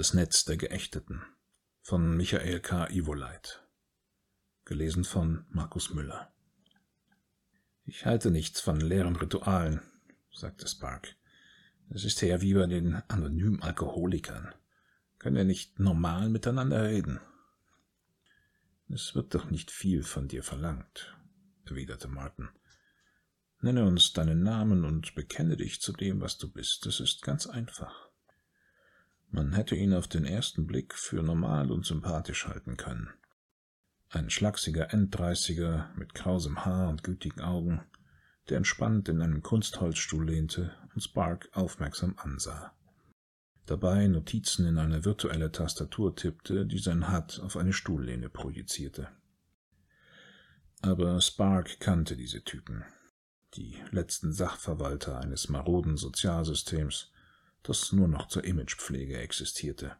Das Netz der Geächteten von Michael K. Ivoleit. Gelesen von Markus Müller. Ich halte nichts von leeren Ritualen, sagte Spark. Es ist ja wie bei den anonymen Alkoholikern. Können wir nicht normal miteinander reden? Es wird doch nicht viel von dir verlangt, erwiderte Martin. Nenne uns deinen Namen und bekenne dich zu dem, was du bist. Es ist ganz einfach. Man hätte ihn auf den ersten Blick für normal und sympathisch halten können. Ein schlachsiger Enddreißiger mit krausem Haar und gütigen Augen, der entspannt in einem Kunstholzstuhl lehnte und Spark aufmerksam ansah. Dabei Notizen in eine virtuelle Tastatur tippte, die sein HUD auf eine Stuhllehne projizierte. Aber Spark kannte diese Typen, die letzten Sachverwalter eines maroden Sozialsystems, das nur noch zur Imagepflege existierte.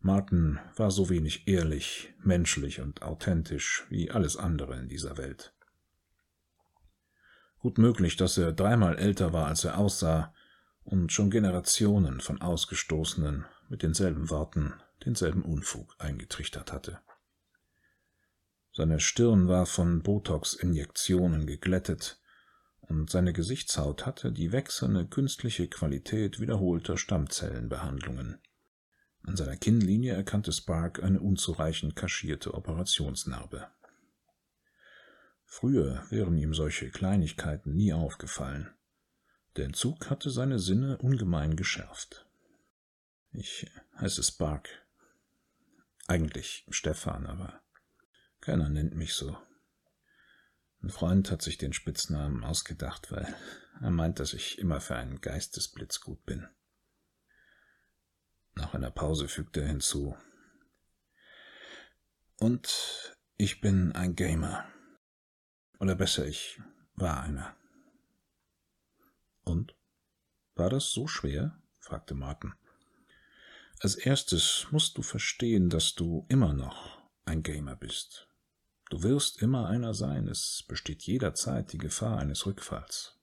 Martin war so wenig ehrlich, menschlich und authentisch wie alles andere in dieser Welt. Gut möglich, dass er dreimal älter war, als er aussah, und schon Generationen von Ausgestoßenen mit denselben Worten denselben Unfug eingetrichtert hatte. Seine Stirn war von Botox-Injektionen geglättet, und seine Gesichtshaut hatte die wechselnde künstliche Qualität wiederholter Stammzellenbehandlungen. An seiner Kinnlinie erkannte Spark eine unzureichend kaschierte Operationsnarbe. Früher wären ihm solche Kleinigkeiten nie aufgefallen. Der Entzug hatte seine Sinne ungemein geschärft. Ich heiße Spark. Eigentlich Stefan, aber keiner nennt mich so. Ein Freund hat sich den Spitznamen ausgedacht, weil er meint, dass ich immer für einen Geistesblitz gut bin. Nach einer Pause fügte er hinzu. Und ich bin ein Gamer. Oder besser, ich war einer. Und? War das so schwer? fragte Martin. Als erstes musst du verstehen, dass du immer noch ein Gamer bist. Du wirst immer einer sein, es besteht jederzeit die Gefahr eines Rückfalls.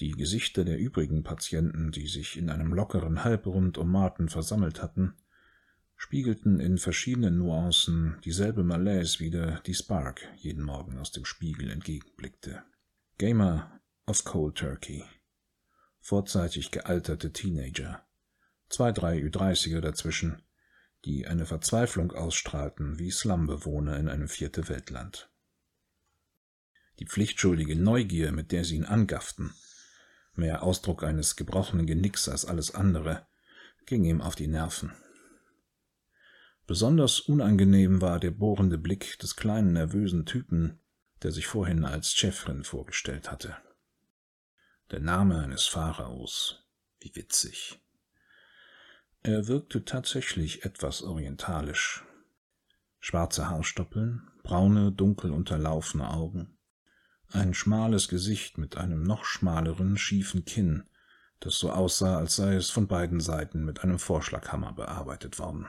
Die Gesichter der übrigen Patienten, die sich in einem lockeren Halbrund um Martin versammelt hatten, spiegelten in verschiedenen Nuancen dieselbe Malaise wider, die Spark jeden Morgen aus dem Spiegel entgegenblickte. Gamer of Cold Turkey, vorzeitig gealterte Teenager, zwei, drei Ü30er dazwischen, die eine Verzweiflung ausstrahlten wie Slumbewohner in einem vierte Weltland. Die pflichtschuldige Neugier, mit der sie ihn angafften, mehr Ausdruck eines gebrochenen Genicks als alles andere, ging ihm auf die Nerven. Besonders unangenehm war der bohrende Blick des kleinen nervösen Typen, der sich vorhin als Chefrin vorgestellt hatte. Der Name eines Pharaos, wie witzig. Er wirkte tatsächlich etwas orientalisch. Schwarze Haarstoppeln, braune, dunkel unterlaufene Augen, ein schmales Gesicht mit einem noch schmaleren, schiefen Kinn, das so aussah, als sei es von beiden Seiten mit einem Vorschlaghammer bearbeitet worden.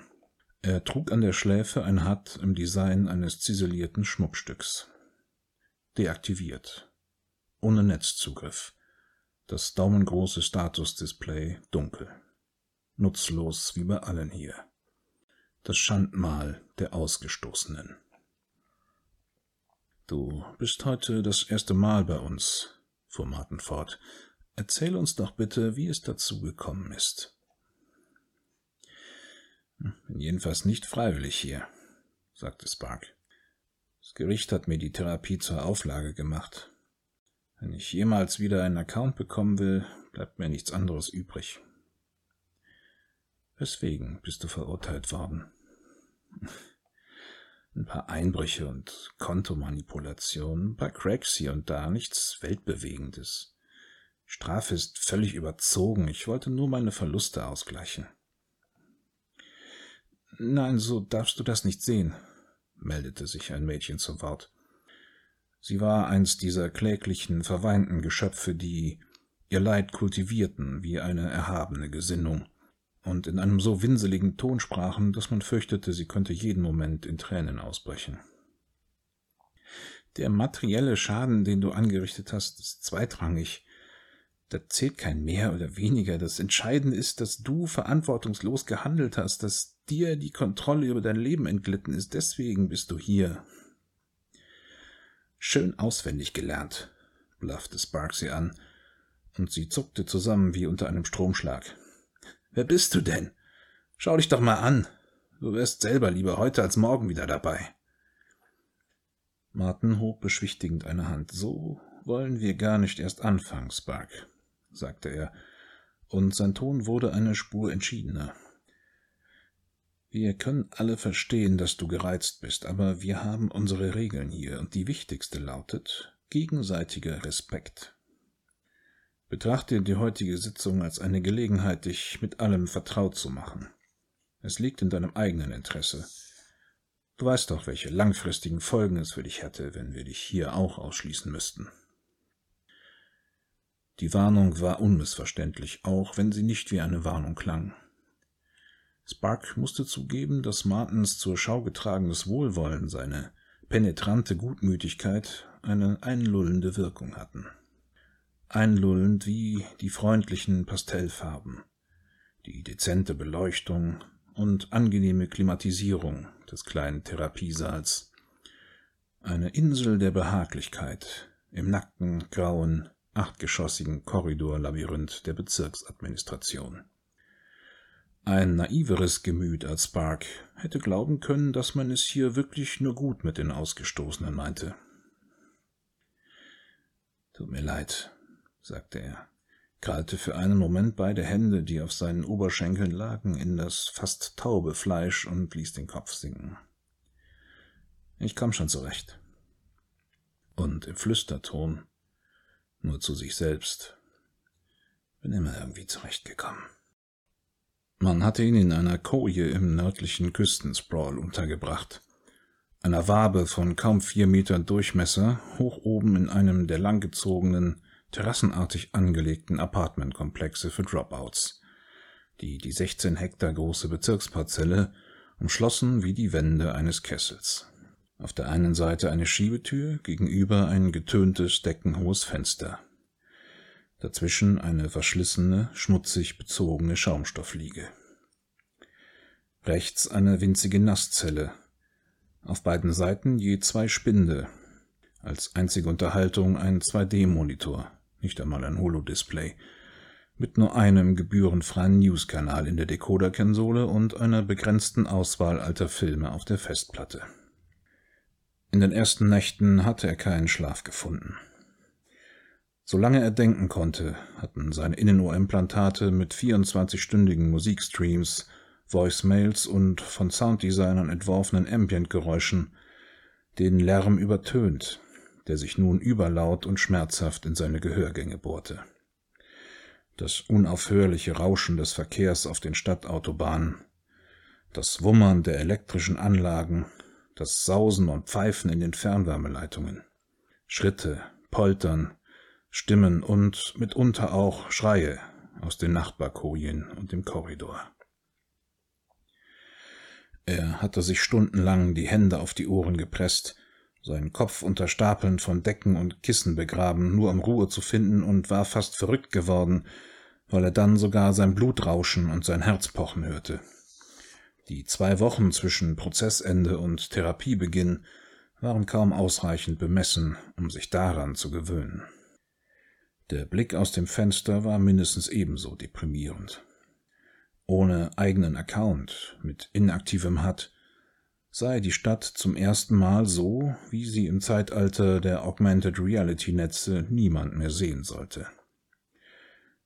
Er trug an der Schläfe ein Hut im Design eines ziselierten Schmuckstücks. Deaktiviert. Ohne Netzzugriff. Das daumengroße Statusdisplay dunkel nutzlos wie bei allen hier. Das Schandmal der Ausgestoßenen. Du bist heute das erste Mal bei uns, fuhr Martin fort. Erzähl uns doch bitte, wie es dazu gekommen ist. Bin jedenfalls nicht freiwillig hier, sagte Spark. Das Gericht hat mir die Therapie zur Auflage gemacht. Wenn ich jemals wieder einen Account bekommen will, bleibt mir nichts anderes übrig. Weswegen bist du verurteilt worden? Ein paar Einbrüche und Kontomanipulationen, ein paar Cracks hier und da, nichts Weltbewegendes. Strafe ist völlig überzogen, ich wollte nur meine Verluste ausgleichen. Nein, so darfst du das nicht sehen, meldete sich ein Mädchen zum Wort. Sie war eins dieser kläglichen, verweinten Geschöpfe, die ihr Leid kultivierten wie eine erhabene Gesinnung und in einem so winseligen Ton sprachen, dass man fürchtete, sie könnte jeden Moment in Tränen ausbrechen. Der materielle Schaden, den du angerichtet hast, ist zweitrangig. Da zählt kein mehr oder weniger. Das Entscheidende ist, dass du verantwortungslos gehandelt hast, dass dir die Kontrolle über dein Leben entglitten ist. Deswegen bist du hier. Schön auswendig gelernt, blaffte Sparks sie an, und sie zuckte zusammen wie unter einem Stromschlag. Wer bist du denn? Schau dich doch mal an. Du wärst selber lieber heute als morgen wieder dabei. Martin hob beschwichtigend eine Hand. So wollen wir gar nicht erst anfangen, Spark, sagte er, und sein Ton wurde eine Spur entschiedener. Wir können alle verstehen, dass du gereizt bist, aber wir haben unsere Regeln hier, und die wichtigste lautet gegenseitiger Respekt. Betrachte die heutige Sitzung als eine Gelegenheit, dich mit allem vertraut zu machen. Es liegt in deinem eigenen Interesse. Du weißt doch, welche langfristigen Folgen es für dich hätte, wenn wir dich hier auch ausschließen müssten. Die Warnung war unmissverständlich, auch wenn sie nicht wie eine Warnung klang. Spark musste zugeben, dass Martins zur Schau getragenes Wohlwollen, seine penetrante Gutmütigkeit eine einlullende Wirkung hatten. Einlullend wie die freundlichen Pastellfarben, die dezente Beleuchtung und angenehme Klimatisierung des kleinen Therapiesaals. Eine Insel der Behaglichkeit im nackten, grauen, achtgeschossigen Korridorlabyrinth der Bezirksadministration. Ein naiveres Gemüt als Spark hätte glauben können, dass man es hier wirklich nur gut mit den Ausgestoßenen meinte. Tut mir leid, sagte er, krallte für einen Moment beide Hände, die auf seinen Oberschenkeln lagen, in das fast taube Fleisch und ließ den Kopf sinken. Ich komm schon zurecht. Und im Flüsterton, nur zu sich selbst, bin immer irgendwie zurechtgekommen. Man hatte ihn in einer Koje im nördlichen Küstensprawl untergebracht, einer Wabe von kaum vier Metern Durchmesser, hoch oben in einem der langgezogenen, terrassenartig angelegten Apartmentkomplexe für Dropouts, die die 16 Hektar große Bezirksparzelle umschlossen wie die Wände eines Kessels. Auf der einen Seite eine Schiebetür, gegenüber ein getöntes, deckenhohes Fenster. Dazwischen eine verschlissene, schmutzig bezogene Schaumstoffliege. Rechts eine winzige Nasszelle. Auf beiden Seiten je zwei Spinde. Als einzige Unterhaltung ein 2D-Monitor nicht einmal ein Holodisplay, mit nur einem gebührenfreien News-Kanal in der Decoder-Konsole und einer begrenzten Auswahl alter Filme auf der Festplatte. In den ersten Nächten hatte er keinen Schlaf gefunden. Solange er denken konnte, hatten seine Innenohrimplantate mit 24-stündigen Musikstreams, Voicemails und von Sounddesignern entworfenen Ambient-Geräuschen den Lärm übertönt, der sich nun überlaut und schmerzhaft in seine Gehörgänge bohrte. Das unaufhörliche Rauschen des Verkehrs auf den Stadtautobahnen, das Wummern der elektrischen Anlagen, das Sausen und Pfeifen in den Fernwärmeleitungen, Schritte, Poltern, Stimmen und mitunter auch Schreie aus den Nachbarkojen und dem Korridor. Er hatte sich stundenlang die Hände auf die Ohren gepresst, seinen Kopf unter Stapeln von Decken und Kissen begraben, nur um Ruhe zu finden, und war fast verrückt geworden, weil er dann sogar sein Blut rauschen und sein Herz pochen hörte. Die zwei Wochen zwischen Prozessende und Therapiebeginn waren kaum ausreichend bemessen, um sich daran zu gewöhnen. Der Blick aus dem Fenster war mindestens ebenso deprimierend. Ohne eigenen Account, mit inaktivem HUD, sei die Stadt zum ersten Mal so, wie sie im Zeitalter der Augmented Reality Netze niemand mehr sehen sollte.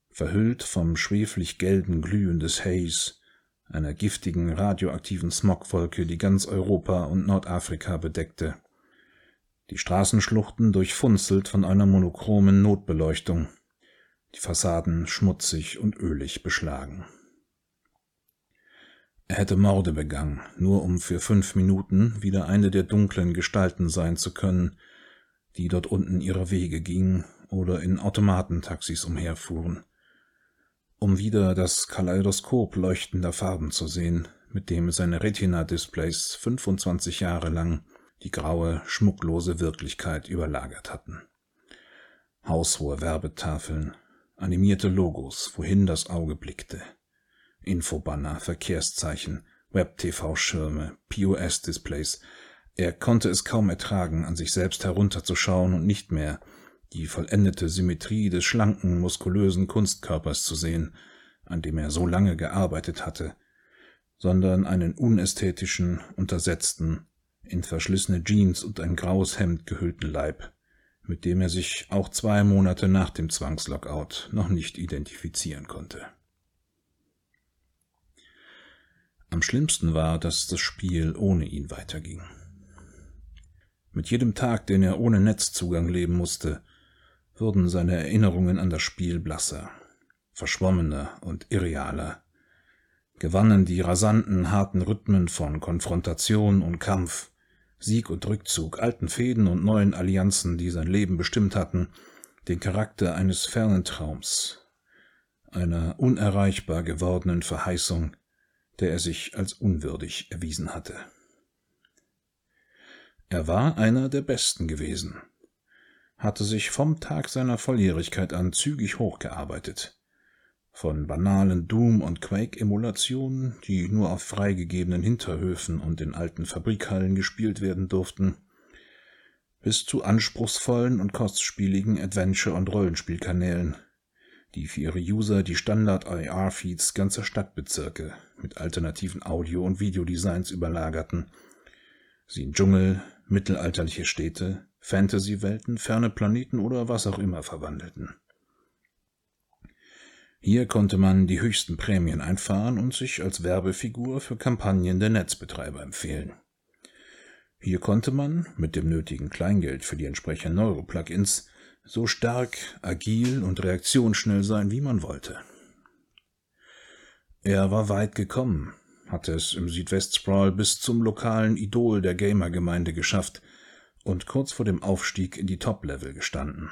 Verhüllt vom schweflich gelben Glühen des Haze, einer giftigen radioaktiven Smogwolke, die ganz Europa und Nordafrika bedeckte. Die Straßenschluchten durchfunzelt von einer monochromen Notbeleuchtung, die Fassaden schmutzig und ölig beschlagen. Er hätte Morde begangen, nur um für fünf Minuten wieder eine der dunklen Gestalten sein zu können, die dort unten ihre Wege gingen oder in Automatentaxis umherfuhren, um wieder das Kaleidoskop leuchtender Farben zu sehen, mit dem seine Retina-Displays 25 Jahre lang die graue, schmucklose Wirklichkeit überlagert hatten. Haushohe Werbetafeln, animierte Logos, wohin das Auge blickte. Infobanner, Verkehrszeichen, Web-TV-Schirme, POS-Displays. Er konnte es kaum ertragen, an sich selbst herunterzuschauen und nicht mehr die vollendete Symmetrie des schlanken, muskulösen Kunstkörpers zu sehen, an dem er so lange gearbeitet hatte, sondern einen unästhetischen, untersetzten, in verschlissene Jeans und ein graues Hemd gehüllten Leib, mit dem er sich auch zwei Monate nach dem Zwangslockout noch nicht identifizieren konnte. Am schlimmsten war, dass das Spiel ohne ihn weiterging. Mit jedem Tag, den er ohne Netzzugang leben musste, wurden seine Erinnerungen an das Spiel blasser, verschwommener und irrealer, gewannen die rasanten, harten Rhythmen von Konfrontation und Kampf, Sieg und Rückzug, alten Fäden und neuen Allianzen, die sein Leben bestimmt hatten, den Charakter eines fernen Traums, einer unerreichbar gewordenen Verheißung, der er sich als unwürdig erwiesen hatte. Er war einer der Besten gewesen, hatte sich vom Tag seiner Volljährigkeit an zügig hochgearbeitet. Von banalen Doom- und Quake-Emulationen, die nur auf freigegebenen Hinterhöfen und in alten Fabrikhallen gespielt werden durften, bis zu anspruchsvollen und kostspieligen Adventure- und Rollenspielkanälen, die für ihre User die Standard-IR-Feeds ganzer Stadtbezirke mit alternativen Audio- und Videodesigns überlagerten, sie in Dschungel, mittelalterliche Städte, Fantasy-Welten, ferne Planeten oder was auch immer verwandelten. Hier konnte man die höchsten Prämien einfahren und sich als Werbefigur für Kampagnen der Netzbetreiber empfehlen. Hier konnte man, mit dem nötigen Kleingeld für die entsprechenden Neuro-Plugins, so stark, agil und reaktionsschnell sein, wie man wollte. Er war weit gekommen, hatte es im Südwest-Sprawl bis zum lokalen Idol der Gamer-Gemeinde geschafft und kurz vor dem Aufstieg in die Top-Level gestanden.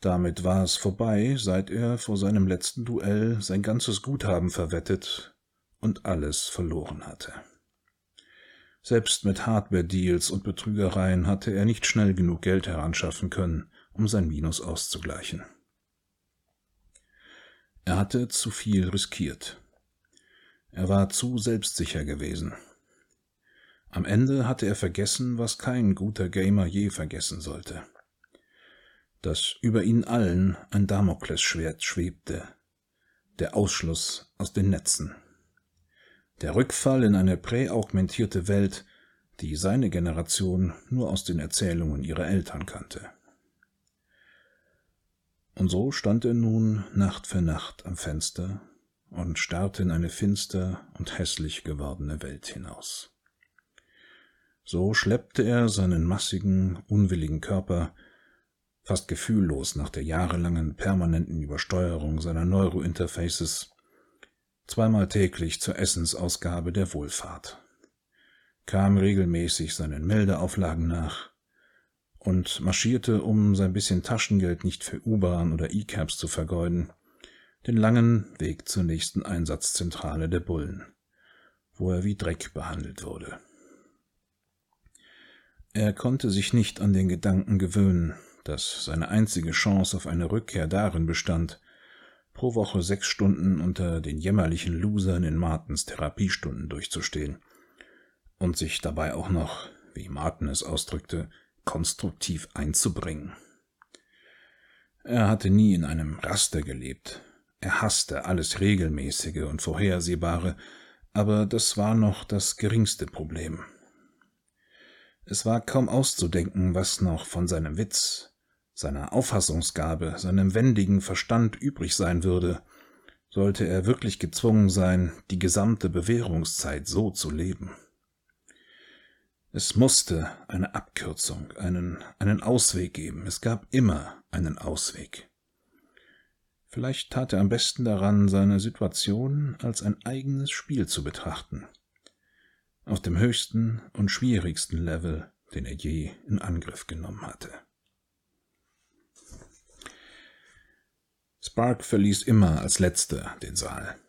Damit war es vorbei, seit er vor seinem letzten Duell sein ganzes Guthaben verwettet und alles verloren hatte. Selbst mit Hardware-Deals und Betrügereien hatte er nicht schnell genug Geld heranschaffen können, um sein Minus auszugleichen. Er hatte zu viel riskiert. Er war zu selbstsicher gewesen. Am Ende hatte er vergessen, was kein guter Gamer je vergessen sollte. Dass über ihnen allen ein Damoklesschwert schwebte, der Ausschluss aus den Netzen. Der Rückfall in eine präaugmentierte Welt, die seine Generation nur aus den Erzählungen ihrer Eltern kannte. Und so stand er nun Nacht für Nacht am Fenster und starrte in eine finster und hässlich gewordene Welt hinaus. So schleppte er seinen massigen, unwilligen Körper, fast gefühllos nach der jahrelangen permanenten Übersteuerung seiner Neurointerfaces, zweimal täglich zur Essensausgabe der Wohlfahrt, kam regelmäßig seinen Meldeauflagen nach und marschierte, um sein bisschen Taschengeld nicht für U-Bahn oder E-Cabs zu vergeuden, den langen Weg zur nächsten Einsatzzentrale der Bullen, wo er wie Dreck behandelt wurde. Er konnte sich nicht an den Gedanken gewöhnen, dass seine einzige Chance auf eine Rückkehr darin bestand, pro Woche sechs Stunden unter den jämmerlichen Losern in Martens Therapiestunden durchzustehen und sich dabei auch noch, wie Martin es ausdrückte, konstruktiv einzubringen. Er hatte nie in einem Raster gelebt. Er hasste alles Regelmäßige und Vorhersehbare, aber das war noch das geringste Problem. Es war kaum auszudenken, was noch von seinem Witz, seiner Auffassungsgabe, seinem wendigen Verstand übrig sein würde, sollte er wirklich gezwungen sein, die gesamte Bewährungszeit so zu leben. Es musste eine Abkürzung, einen, einen Ausweg geben. Es gab immer einen Ausweg. Vielleicht tat er am besten daran, seine Situation als ein eigenes Spiel zu betrachten auf dem höchsten und schwierigsten Level, den er je in Angriff genommen hatte. Spark verließ immer als letzter den Saal.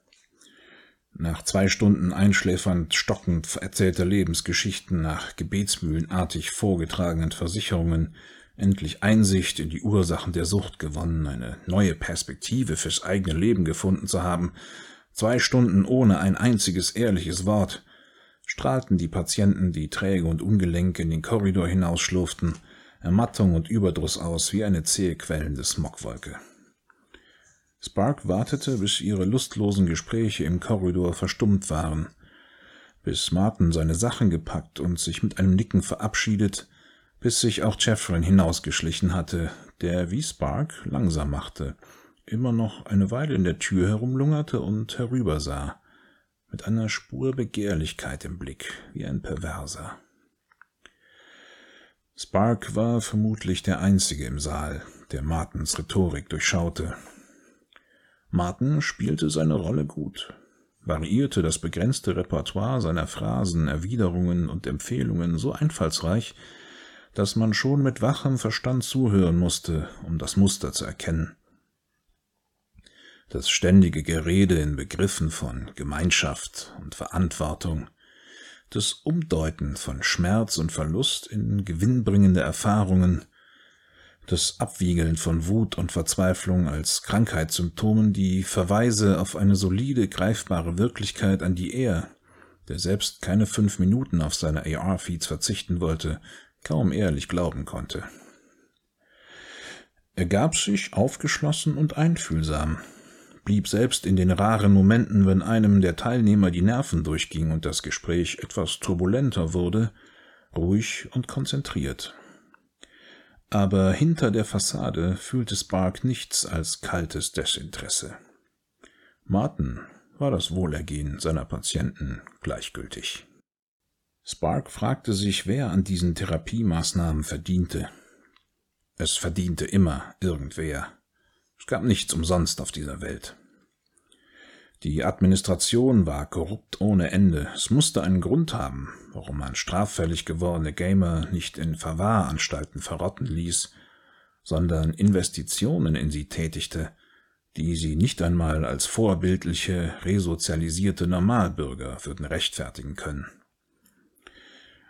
Nach zwei Stunden einschläfernd, stockend erzählter Lebensgeschichten, nach gebetsmühlenartig vorgetragenen Versicherungen, endlich Einsicht in die Ursachen der Sucht gewonnen, eine neue Perspektive fürs eigene Leben gefunden zu haben, zwei Stunden ohne ein einziges ehrliches Wort, strahlten die Patienten, die träge und ungelenk in den Korridor hinausschlurften, Ermattung und Überdruss aus wie eine zähe quellende Smogwolke. Spark wartete, bis ihre lustlosen Gespräche im Korridor verstummt waren, bis Martin seine Sachen gepackt und sich mit einem Nicken verabschiedet, bis sich auch Jeffrin hinausgeschlichen hatte, der wie Spark langsam machte, immer noch eine Weile in der Tür herumlungerte und herübersah, mit einer Spur Begehrlichkeit im Blick, wie ein Perverser. Spark war vermutlich der Einzige im Saal, der Martens Rhetorik durchschaute. Martin spielte seine Rolle gut, variierte das begrenzte Repertoire seiner Phrasen, Erwiderungen und Empfehlungen so einfallsreich, dass man schon mit wachem Verstand zuhören musste, um das Muster zu erkennen. Das ständige Gerede in Begriffen von Gemeinschaft und Verantwortung, das Umdeuten von Schmerz und Verlust in gewinnbringende Erfahrungen, das Abwiegeln von Wut und Verzweiflung als Krankheitssymptomen, die Verweise auf eine solide, greifbare Wirklichkeit, an die er, der selbst keine fünf Minuten auf seine AR-Feeds verzichten wollte, kaum ehrlich glauben konnte. Er gab sich aufgeschlossen und einfühlsam, blieb selbst in den raren Momenten, wenn einem der Teilnehmer die Nerven durchging und das Gespräch etwas turbulenter wurde, ruhig und konzentriert. Aber hinter der Fassade fühlte Spark nichts als kaltes Desinteresse. Martin war das Wohlergehen seiner Patienten gleichgültig. Spark fragte sich, wer an diesen Therapiemaßnahmen verdiente. Es verdiente immer irgendwer. Es gab nichts umsonst auf dieser Welt. Die Administration war korrupt ohne Ende. Es musste einen Grund haben, warum man straffällig gewordene Gamer nicht in Verwahranstalten verrotten ließ, sondern Investitionen in sie tätigte, die sie nicht einmal als vorbildliche, resozialisierte Normalbürger würden rechtfertigen können.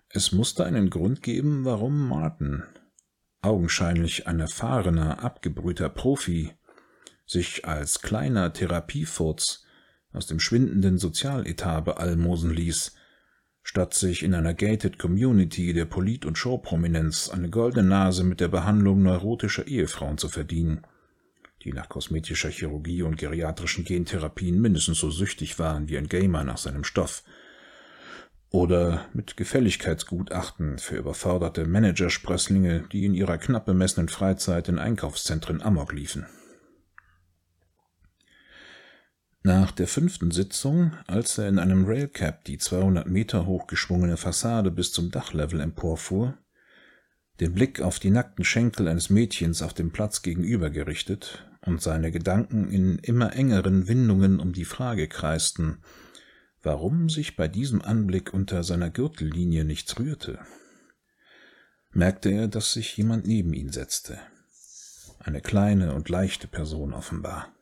Es musste einen Grund geben, warum Martin, augenscheinlich ein erfahrener, abgebrühter Profi, sich als kleiner Therapiefurz aus dem schwindenden Sozialetat bealmosen ließ, statt sich in einer gated Community der Polit- und Showprominenz eine goldene Nase mit der Behandlung neurotischer Ehefrauen zu verdienen, die nach kosmetischer Chirurgie und geriatrischen Gentherapien mindestens so süchtig waren wie ein Gamer nach seinem Stoff, oder mit Gefälligkeitsgutachten für überforderte Managersprösslinge, die in ihrer knapp bemessenen Freizeit in Einkaufszentren amok liefen. Nach der fünften Sitzung, als er in einem Railcab die 200 Meter hoch geschwungene Fassade bis zum Dachlevel emporfuhr, den Blick auf die nackten Schenkel eines Mädchens auf dem Platz gegenüber gerichtet und seine Gedanken in immer engeren Windungen um die Frage kreisten, warum sich bei diesem Anblick unter seiner Gürtellinie nichts rührte, merkte er, dass sich jemand neben ihn setzte. Eine kleine und leichte Person offenbar.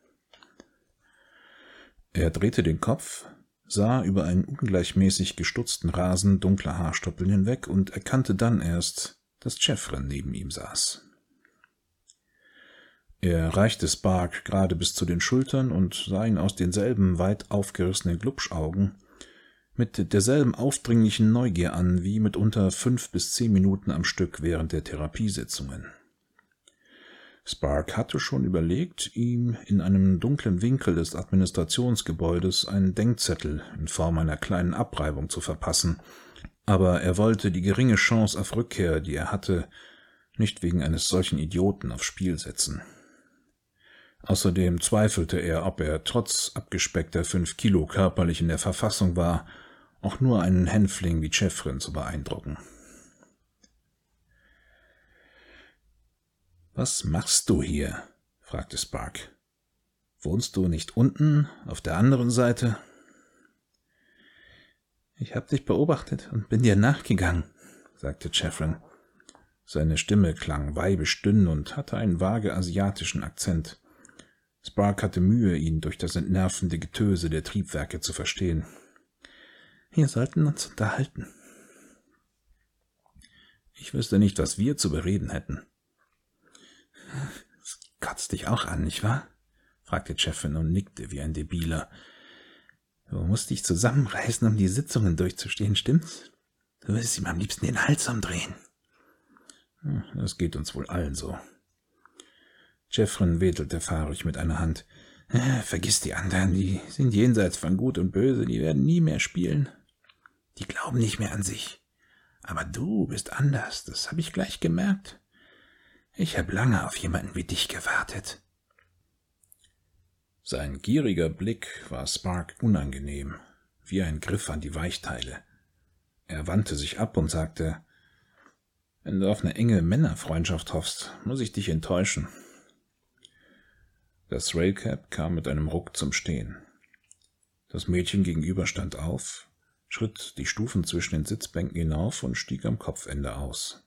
Er drehte den Kopf, sah über einen ungleichmäßig gestutzten Rasen dunkler Haarstoppeln hinweg und erkannte dann erst, dass Jeffren neben ihm saß. Er reichte Spark gerade bis zu den Schultern und sah ihn aus denselben weit aufgerissenen Glubschaugen mit derselben aufdringlichen Neugier an wie mitunter fünf bis zehn Minuten am Stück während der Therapiesitzungen. Spark hatte schon überlegt, ihm in einem dunklen Winkel des Administrationsgebäudes einen Denkzettel in Form einer kleinen Abreibung zu verpassen, aber er wollte die geringe Chance auf Rückkehr, die er hatte, nicht wegen eines solchen Idioten aufs Spiel setzen. Außerdem zweifelte er, ob er trotz abgespeckter fünf Kilo körperlich in der Verfassung war, auch nur einen Hänfling wie Chefrin zu beeindrucken. Was machst du hier? fragte Spark. Wohnst du nicht unten, auf der anderen Seite? Ich hab dich beobachtet und bin dir nachgegangen, sagte Chefrin. Seine Stimme klang weibisch dünn und hatte einen vage asiatischen Akzent. Spark hatte Mühe, ihn durch das entnervende Getöse der Triebwerke zu verstehen. Wir sollten uns unterhalten. Ich wüsste nicht, was wir zu bereden hätten Das kotzt dich auch an, nicht wahr? fragte Chefin und nickte wie ein Debiler. Du musst dich zusammenreißen, um die Sitzungen durchzustehen, stimmt's? Du willst ihm am liebsten den Hals umdrehen. Hm, das geht uns wohl allen so. Jeffrin wedelte fahrig mit einer Hand. Äh, vergiss die anderen, die sind jenseits von Gut und Böse, die werden nie mehr spielen. Die glauben nicht mehr an sich. Aber du bist anders, das habe ich gleich gemerkt. Ich habe lange auf jemanden wie dich gewartet. Sein gieriger Blick war Spark unangenehm, wie ein Griff an die Weichteile. Er wandte sich ab und sagte, wenn du auf eine enge Männerfreundschaft hoffst, muss ich dich enttäuschen. Das Railcab kam mit einem Ruck zum Stehen. Das Mädchen gegenüber stand auf, schritt die Stufen zwischen den Sitzbänken hinauf und stieg am Kopfende aus.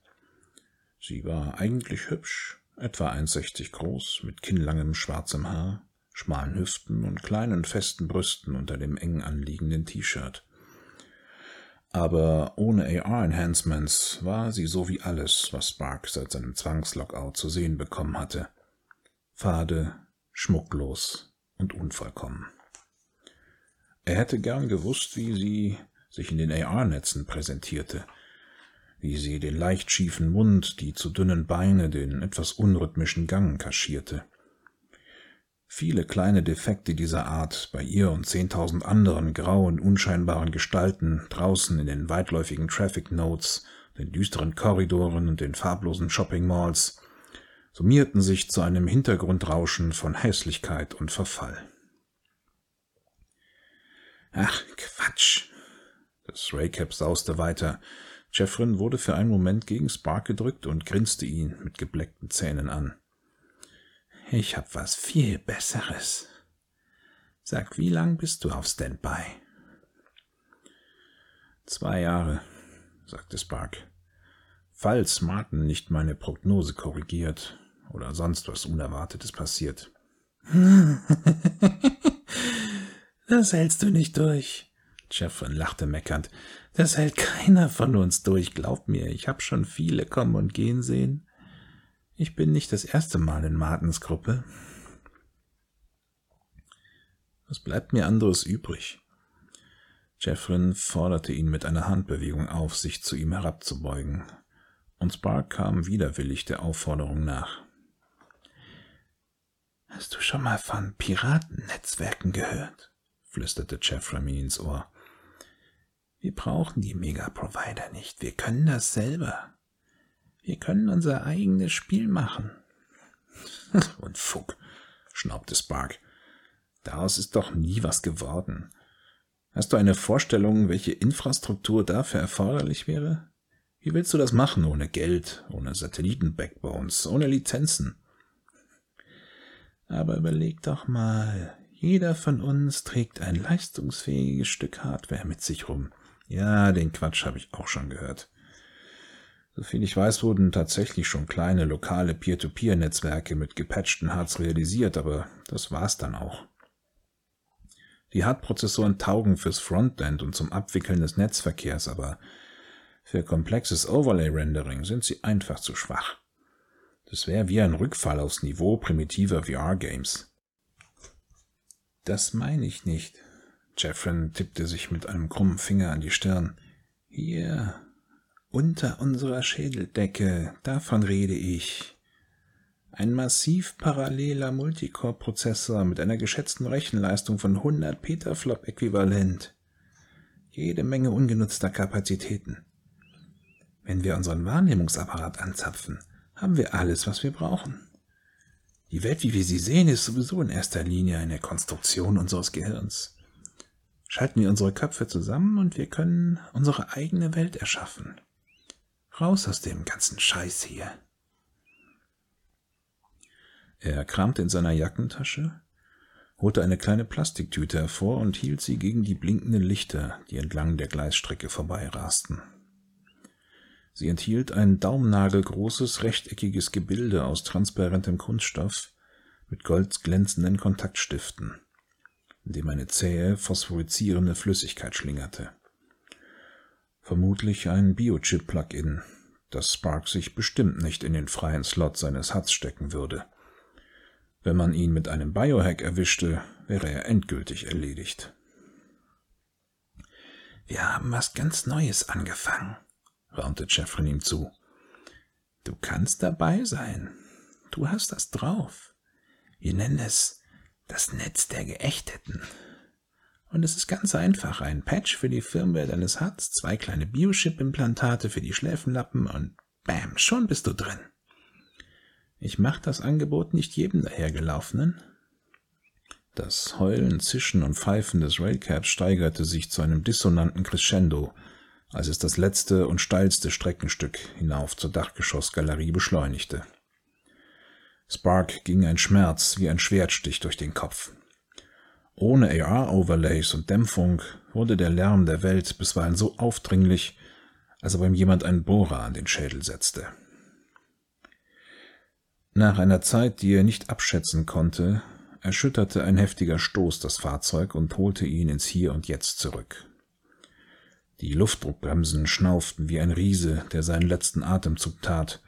Sie war eigentlich hübsch, etwa 1,60 groß, mit kinnlangem schwarzem Haar, schmalen Hüften und kleinen festen Brüsten unter dem eng anliegenden T-Shirt. Aber ohne AR-Enhancements war sie so wie alles, was Spark seit seinem Zwangslockout zu sehen bekommen hatte. Fade, schmucklos und unvollkommen. Er hätte gern gewusst, wie sie sich in den AR-Netzen präsentierte, wie sie den leicht schiefen Mund, die zu dünnen Beine, den etwas unrhythmischen Gang kaschierte. Viele kleine Defekte dieser Art bei ihr und zehntausend anderen grauen, unscheinbaren Gestalten draußen in den weitläufigen Traffic Notes, den düsteren Korridoren und den farblosen Shopping Malls summierten sich zu einem Hintergrundrauschen von Hässlichkeit und Verfall. Ach, Quatsch. Das Raycap sauste weiter. Jeffrin wurde für einen Moment gegen Spark gedrückt und grinste ihn mit gebleckten Zähnen an. Ich hab was viel Besseres. Sag, wie lang bist du auf Standby? Zwei Jahre, sagte Spark. Falls Martin nicht meine Prognose korrigiert oder sonst was Unerwartetes passiert. das hältst du nicht durch. Jeffrin lachte meckernd. Das hält keiner von uns durch, glaub mir. Ich hab schon viele kommen und gehen sehen. Ich bin nicht das erste Mal in Martens Gruppe. Was bleibt mir anderes übrig? Jeffrin forderte ihn mit einer Handbewegung auf, sich zu ihm herabzubeugen, und Spark kam widerwillig der Aufforderung nach. Hast du schon mal von Piratennetzwerken gehört? flüsterte Jeffrey ihm ins Ohr. Wir brauchen die Mega-Provider nicht, wir können das selber. Wir können unser eigenes Spiel machen. Und Fuck, schnaubte Spark. Daraus ist doch nie was geworden. Hast du eine Vorstellung, welche Infrastruktur dafür erforderlich wäre? Wie willst du das machen ohne Geld, ohne Satelliten-Backbones, ohne Lizenzen? Aber überleg doch mal, jeder von uns trägt ein leistungsfähiges Stück Hardware mit sich rum. Ja, den Quatsch habe ich auch schon gehört. Soviel ich weiß, wurden tatsächlich schon kleine lokale Peer-to-Peer-Netzwerke mit gepatchten Hards realisiert, aber das war's dann auch. Die Hard-Prozessoren taugen fürs Frontend und zum Abwickeln des Netzverkehrs, aber für komplexes Overlay-Rendering sind sie einfach zu schwach. Das wäre wie ein Rückfall aufs Niveau primitiver VR-Games. Das meine ich nicht. Jeffrin tippte sich mit einem krummen Finger an die Stirn. Hier, unter unserer Schädeldecke, davon rede ich. Ein massiv paralleler Multicore-Prozessor mit einer geschätzten Rechenleistung von 100 Petaflop-Äquivalent. Jede Menge ungenutzter Kapazitäten. Wenn wir unseren Wahrnehmungsapparat anzapfen, haben wir alles, was wir brauchen. Die Welt, wie wir sie sehen, ist sowieso in erster Linie eine Konstruktion unseres Gehirns. Schalten wir unsere Köpfe zusammen und wir können unsere eigene Welt erschaffen. Raus aus dem ganzen Scheiß hier. Er kramte in seiner Jackentasche, holte eine kleine Plastiktüte hervor und hielt sie gegen die blinkenden Lichter, die entlang der Gleisstrecke vorbeirasten. Sie enthielt ein daumennagelgroßes rechteckiges Gebilde aus transparentem Kunststoff mit goldglänzenden Kontaktstiften, in dem eine zähe, phosphorizierende Flüssigkeit schlingerte. Vermutlich ein Biochip-Plugin, dass Spark sich bestimmt nicht in den freien Slot seines Huts stecken würde. Wenn man ihn mit einem Biohack erwischte, wäre er endgültig erledigt. Wir haben was ganz Neues angefangen, raunte Jeffrin ihm zu. Du kannst dabei sein. Du hast das drauf. Wir nennen es das Netz der Geächteten. Und es ist ganz einfach. Ein Patch für die Firmware deines Huts, zwei kleine Biochip-Implantate für die Schläfenlappen und bam, schon bist du drin. Ich mach das Angebot nicht jedem dahergelaufenen. Das Heulen, Zischen und Pfeifen des Railcaps steigerte sich zu einem dissonanten Crescendo, als es das letzte und steilste Streckenstück hinauf zur Dachgeschossgalerie beschleunigte. Spark ging ein Schmerz wie ein Schwertstich durch den Kopf. Ohne AR-Overlays und Dämpfung wurde der Lärm der Welt bisweilen so aufdringlich, als ob ihm jemand einen Bohrer an den Schädel setzte. Nach einer Zeit, die er nicht abschätzen konnte, erschütterte ein heftiger Stoß das Fahrzeug und holte ihn ins Hier und Jetzt zurück. Die Luftdruckbremsen schnauften wie ein Riese, der seinen letzten Atemzug tat,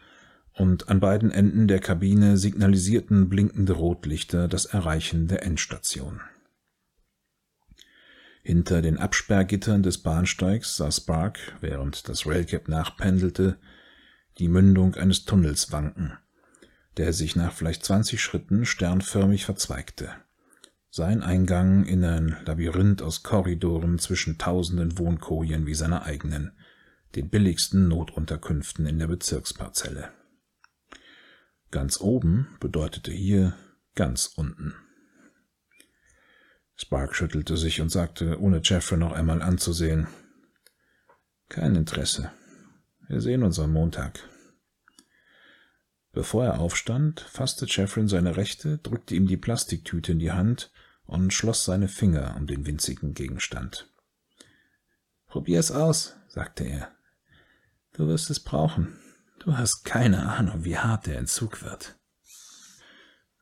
und an beiden Enden der Kabine signalisierten blinkende Rotlichter das Erreichen der Endstation. Hinter den Absperrgittern des Bahnsteigs sah Spark, während das Railcap nachpendelte, die Mündung eines Tunnels wanken, der sich nach vielleicht zwanzig Schritten sternförmig verzweigte. Sein Eingang in ein Labyrinth aus Korridoren zwischen tausenden Wohnkojen wie seiner eigenen, den billigsten Notunterkünften in der Bezirksparzelle. Ganz oben bedeutete hier ganz unten. Spark schüttelte sich und sagte, ohne Jeffrey noch einmal anzusehen. Kein Interesse. Wir sehen uns am Montag. Bevor er aufstand, fasste Jeffrin seine rechte, drückte ihm die Plastiktüte in die Hand und schloss seine Finger um den winzigen Gegenstand. Probier's aus, sagte er. Du wirst es brauchen. Du hast keine Ahnung, wie hart der Entzug wird.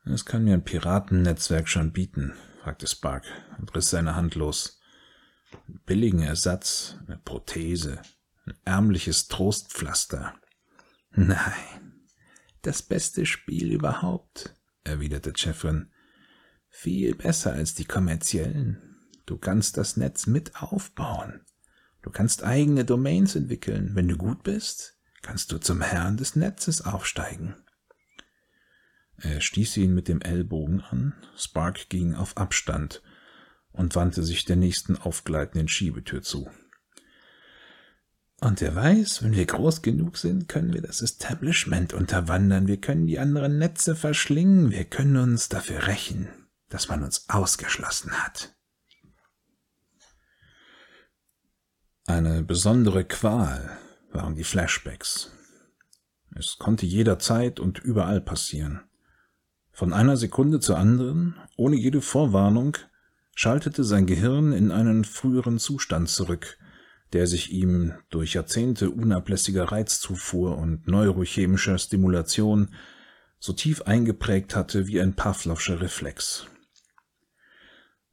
Das kann mir ein Piratennetzwerk schon bieten, fragte Spark und riss seine Hand los. Einen billigen Ersatz, eine Prothese, ein ärmliches Trostpflaster. Nein, das beste Spiel überhaupt, erwiderte Chefrin. Viel besser als die kommerziellen. Du kannst das Netz mit aufbauen. Du kannst eigene Domains entwickeln. Wenn du gut bist, kannst du zum Herrn des Netzes aufsteigen. Er stieß ihn mit dem Ellbogen an, Spark ging auf Abstand und wandte sich der nächsten aufgleitenden Schiebetür zu. Und wer weiß, wenn wir groß genug sind, können wir das Establishment unterwandern, wir können die anderen Netze verschlingen, wir können uns dafür rächen, dass man uns ausgeschlossen hat. Eine besondere Qual waren die Flashbacks. Es konnte jederzeit und überall passieren. Von einer Sekunde zur anderen, ohne jede Vorwarnung, schaltete sein Gehirn in einen früheren Zustand zurück, der sich ihm durch Jahrzehnte unablässiger Reizzufuhr und neurochemischer Stimulation so tief eingeprägt hatte wie ein Pavlovscher Reflex.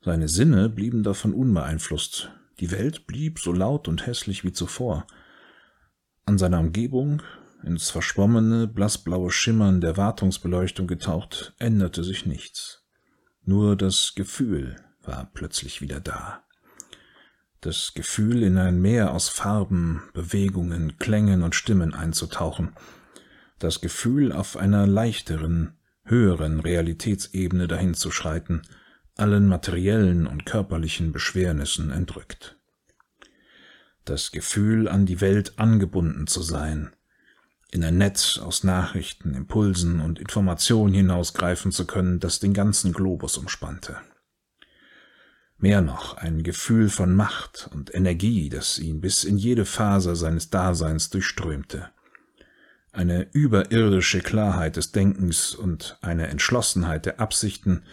Seine Sinne blieben davon unbeeinflusst, die Welt blieb so laut und hässlich wie zuvor, an seiner Umgebung, ins verschwommene, blassblaue Schimmern der Wartungsbeleuchtung getaucht, änderte sich nichts. Nur das Gefühl war plötzlich wieder da. Das Gefühl, in ein Meer aus Farben, Bewegungen, Klängen und Stimmen einzutauchen. Das Gefühl, auf einer leichteren, höheren Realitätsebene dahinzuschreiten, allen materiellen und körperlichen Beschwernissen entrückt das Gefühl, an die Welt angebunden zu sein, in ein Netz aus Nachrichten, Impulsen und Informationen hinausgreifen zu können, das den ganzen Globus umspannte. Mehr noch ein Gefühl von Macht und Energie, das ihn bis in jede Faser seines Daseins durchströmte. Eine überirdische Klarheit des Denkens und eine Entschlossenheit der Absichten,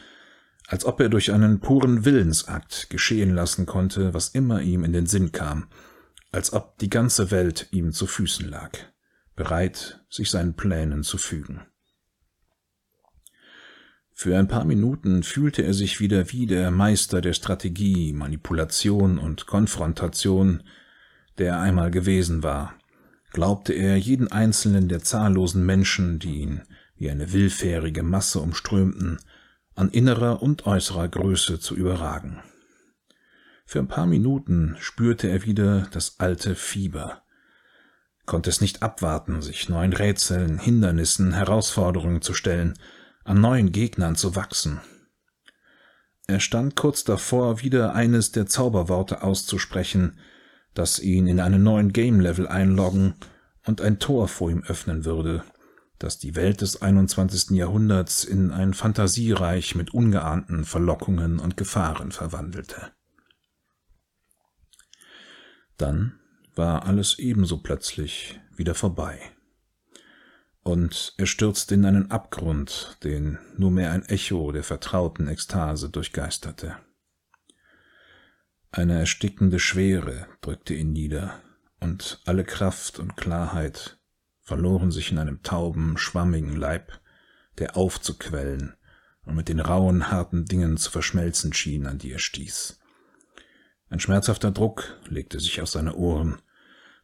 als ob er durch einen puren Willensakt geschehen lassen konnte, was immer ihm in den Sinn kam, als ob die ganze Welt ihm zu Füßen lag, bereit, sich seinen Plänen zu fügen. Für ein paar Minuten fühlte er sich wieder wie der Meister der Strategie, Manipulation und Konfrontation, der er einmal gewesen war, glaubte er jeden einzelnen der zahllosen Menschen, die ihn wie eine willfährige Masse umströmten, an innerer und äußerer Größe zu überragen. Für ein paar Minuten spürte er wieder das alte Fieber, konnte es nicht abwarten, sich neuen Rätseln, Hindernissen, Herausforderungen zu stellen, an neuen Gegnern zu wachsen. Er stand kurz davor, wieder eines der Zauberworte auszusprechen, das ihn in einen neuen Game-Level einloggen und ein Tor vor ihm öffnen würde, das die Welt des 21. Jahrhunderts in ein Fantasiereich mit ungeahnten Verlockungen und Gefahren verwandelte. Dann war alles ebenso plötzlich wieder vorbei. Und er stürzte in einen Abgrund, den nur mehr ein Echo der vertrauten Ekstase durchgeisterte. Eine erstickende Schwere drückte ihn nieder, und alle Kraft und Klarheit verloren sich in einem tauben, schwammigen Leib, der aufzuquellen und mit den rauen, harten Dingen zu verschmelzen schien, an die er stieß. Ein schmerzhafter Druck legte sich aus seine Ohren.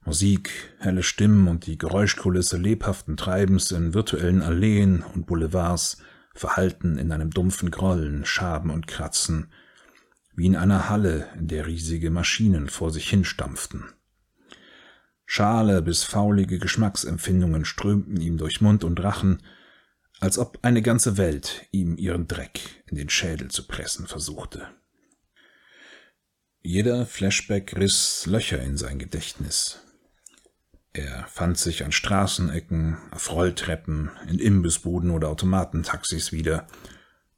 Musik, helle Stimmen und die Geräuschkulisse lebhaften Treibens in virtuellen Alleen und Boulevards verhallten in einem dumpfen Grollen, Schaben und Kratzen, wie in einer Halle, in der riesige Maschinen vor sich hinstampften. Schale bis faulige Geschmacksempfindungen strömten ihm durch Mund und Rachen, als ob eine ganze Welt ihm ihren Dreck in den Schädel zu pressen versuchte. Jeder Flashback riss Löcher in sein Gedächtnis. Er fand sich an Straßenecken, auf Rolltreppen, in Imbissbuden oder Automatentaxis wieder,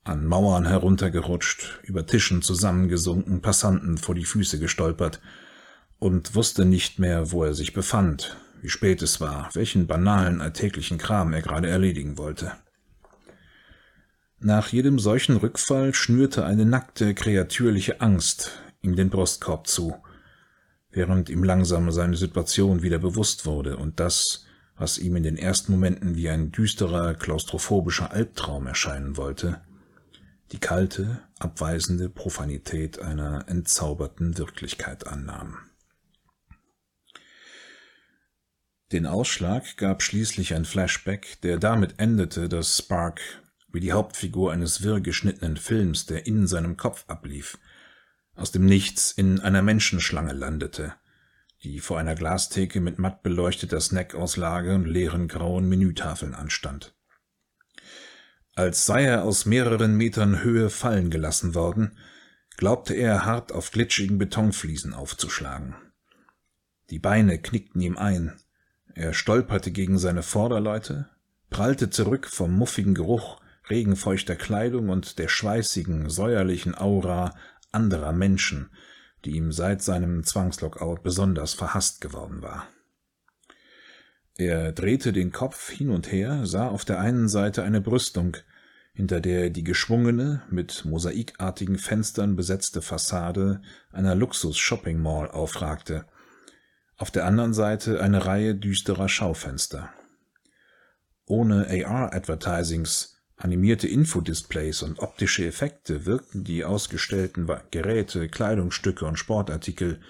an Mauern heruntergerutscht, über Tischen zusammengesunken, Passanten vor die Füße gestolpert – und wusste nicht mehr, wo er sich befand, wie spät es war, welchen banalen alltäglichen Kram er gerade erledigen wollte. Nach jedem solchen Rückfall schnürte eine nackte, kreatürliche Angst ihm den Brustkorb zu, während ihm langsam seine Situation wieder bewusst wurde und das, was ihm in den ersten Momenten wie ein düsterer, klaustrophobischer Albtraum erscheinen wollte, die kalte, abweisende Profanität einer entzauberten Wirklichkeit annahm. Den Ausschlag gab schließlich ein Flashback, der damit endete, dass Spark wie die Hauptfigur eines wirr geschnittenen Films, der in seinem Kopf ablief, aus dem Nichts in einer Menschenschlange landete, die vor einer Glastheke mit matt beleuchteter Snackauslage und leeren grauen Menütafeln anstand. Als sei er aus mehreren Metern Höhe fallen gelassen worden, glaubte er hart auf glitschigen Betonfliesen aufzuschlagen. Die Beine knickten ihm ein, er stolperte gegen seine Vorderleute, prallte zurück vom muffigen Geruch regenfeuchter Kleidung und der schweißigen, säuerlichen Aura anderer Menschen, die ihm seit seinem Zwangslockout besonders verhasst geworden war. Er drehte den Kopf hin und her, sah auf der einen Seite eine Brüstung, hinter der die geschwungene, mit mosaikartigen Fenstern besetzte Fassade einer Luxus-Shopping-Mall aufragte – auf der anderen Seite eine Reihe düsterer Schaufenster. Ohne AR-Advertisings, animierte Infodisplays und optische Effekte wirkten die ausgestellten Geräte, Kleidungsstücke und Sportartikel,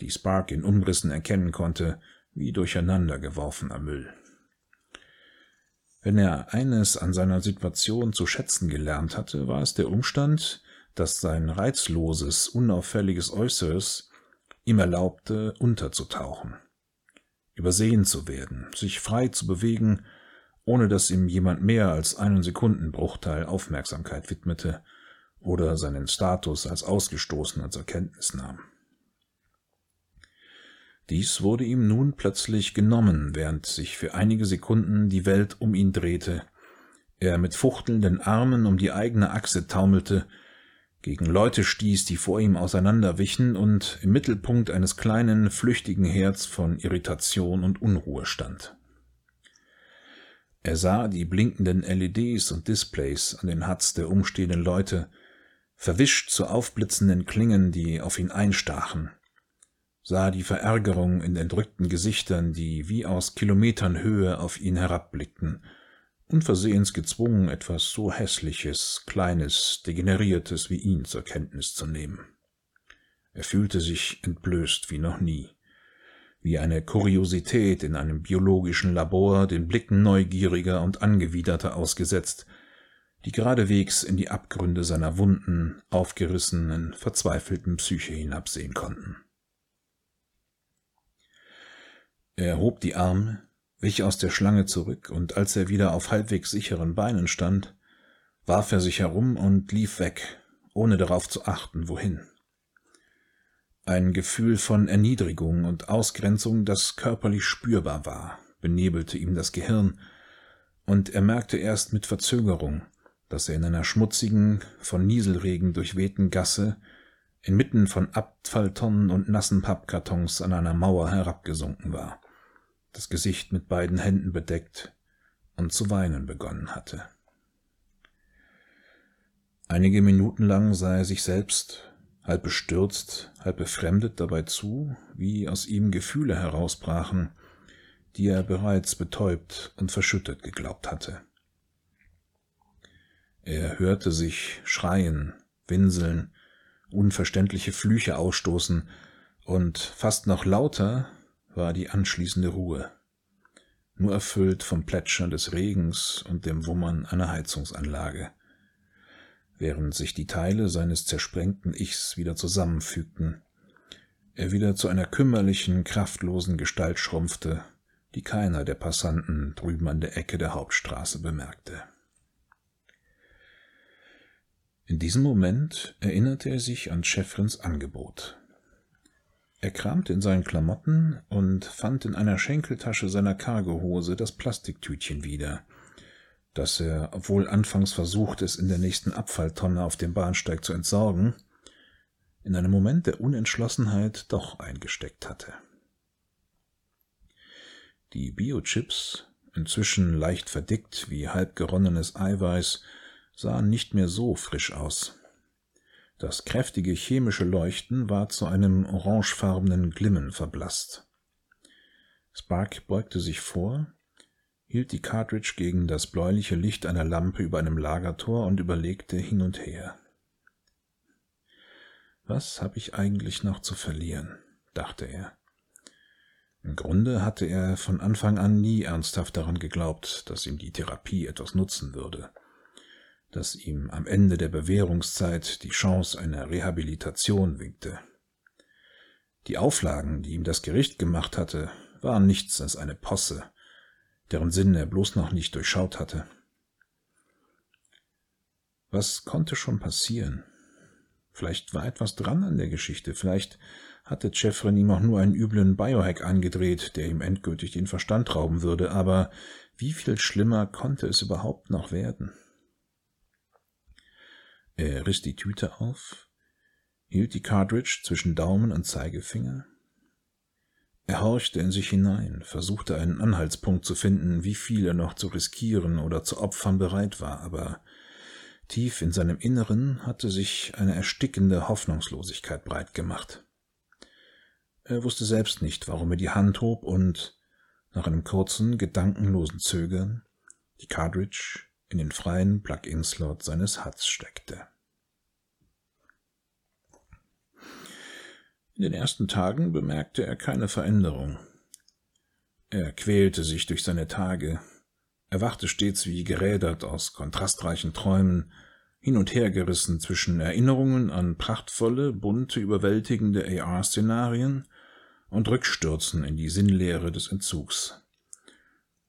die Spark in Umrissen erkennen konnte, wie durcheinandergeworfener Müll. Wenn er eines an seiner Situation zu schätzen gelernt hatte, war es der Umstand, dass sein reizloses, unauffälliges Äußeres ihm erlaubte, unterzutauchen, übersehen zu werden, sich frei zu bewegen, ohne dass ihm jemand mehr als einen Sekundenbruchteil Aufmerksamkeit widmete oder seinen Status als Ausgestoßener zur Kenntnis nahm. Dies wurde ihm nun plötzlich genommen, während sich für einige Sekunden die Welt um ihn drehte, er mit fuchtelnden Armen um die eigene Achse taumelte gegen Leute stieß, die vor ihm auseinanderwichen und im Mittelpunkt eines kleinen, flüchtigen Herz von Irritation und Unruhe stand. Er sah die blinkenden LEDs und Displays an den Huts der umstehenden Leute, verwischt zu aufblitzenden Klingen, die auf ihn einstachen, sah die Verärgerung in entrückten Gesichtern, die wie aus Kilometern Höhe auf ihn herabblickten unversehens gezwungen, etwas so Hässliches, Kleines, Degeneriertes wie ihn zur Kenntnis zu nehmen. Er fühlte sich entblößt wie noch nie, wie eine Kuriosität in einem biologischen Labor den Blicken neugieriger und angewiderter ausgesetzt, die geradewegs in die Abgründe seiner wunden, aufgerissenen, verzweifelten Psyche hinabsehen konnten. Er hob die Arme, wich aus der Schlange zurück, und als er wieder auf halbwegs sicheren Beinen stand, warf er sich herum und lief weg, ohne darauf zu achten, wohin. Ein Gefühl von Erniedrigung und Ausgrenzung, das körperlich spürbar war, benebelte ihm das Gehirn, und er merkte erst mit Verzögerung, dass er in einer schmutzigen, von Nieselregen durchwehten Gasse inmitten von Abfalltonnen und nassen Pappkartons an einer Mauer herabgesunken war, das Gesicht mit beiden Händen bedeckt und zu weinen begonnen hatte. Einige Minuten lang sah er sich selbst, halb bestürzt, halb befremdet dabei zu, wie aus ihm Gefühle herausbrachen, die er bereits betäubt und verschüttet geglaubt hatte. Er hörte sich schreien, winseln, unverständliche Flüche ausstoßen, und fast noch lauter war die anschließende Ruhe, nur erfüllt vom Plätschern des Regens und dem Wummern einer Heizungsanlage während sich die Teile seines zersprengten Ichs wieder zusammenfügten, er wieder zu einer kümmerlichen, kraftlosen Gestalt schrumpfte, die keiner der Passanten drüben an der Ecke der Hauptstraße bemerkte. In diesem Moment erinnerte er sich an Schäffrins Angebot. Er kramte in seinen Klamotten und fand in einer Schenkeltasche seiner Cargohose das Plastiktütchen wieder, dass er, obwohl anfangs versucht, es in der nächsten Abfalltonne auf dem Bahnsteig zu entsorgen, in einem Moment der Unentschlossenheit doch eingesteckt hatte. Die Biochips, inzwischen leicht verdickt wie halb geronnenes Eiweiß, sahen nicht mehr so frisch aus. Das kräftige chemische Leuchten war zu einem orangefarbenen Glimmen verblasst. Spark beugte sich vor hielt die Cartridge gegen das bläuliche Licht einer Lampe über einem Lagertor und überlegte hin und her. Was habe ich eigentlich noch zu verlieren? dachte er. Im Grunde hatte er von Anfang an nie ernsthaft daran geglaubt, dass ihm die Therapie etwas nutzen würde, dass ihm am Ende der Bewährungszeit die Chance einer Rehabilitation winkte. Die Auflagen, die ihm das Gericht gemacht hatte, waren nichts als eine Posse, deren Sinn er bloß noch nicht durchschaut hatte. Was konnte schon passieren? Vielleicht war etwas dran an der Geschichte, vielleicht hatte Jeffrin ihm auch nur einen üblen Biohack angedreht, der ihm endgültig den Verstand rauben würde, aber wie viel schlimmer konnte es überhaupt noch werden? Er riss die Tüte auf, hielt die Cartridge zwischen Daumen und Zeigefinger, er horchte in sich hinein, versuchte einen Anhaltspunkt zu finden, wie viel er noch zu riskieren oder zu opfern bereit war, aber tief in seinem Inneren hatte sich eine erstickende Hoffnungslosigkeit breit gemacht. Er wusste selbst nicht, warum er die Hand hob und, nach einem kurzen, gedankenlosen Zögern, die Cartridge in den freien Plug-in-Slot seines Huts steckte. In den ersten Tagen bemerkte er keine Veränderung. Er quälte sich durch seine Tage, erwachte stets wie gerädert aus kontrastreichen Träumen, hin und her gerissen zwischen Erinnerungen an prachtvolle, bunte, überwältigende AR-Szenarien und Rückstürzen in die Sinnlehre des Entzugs.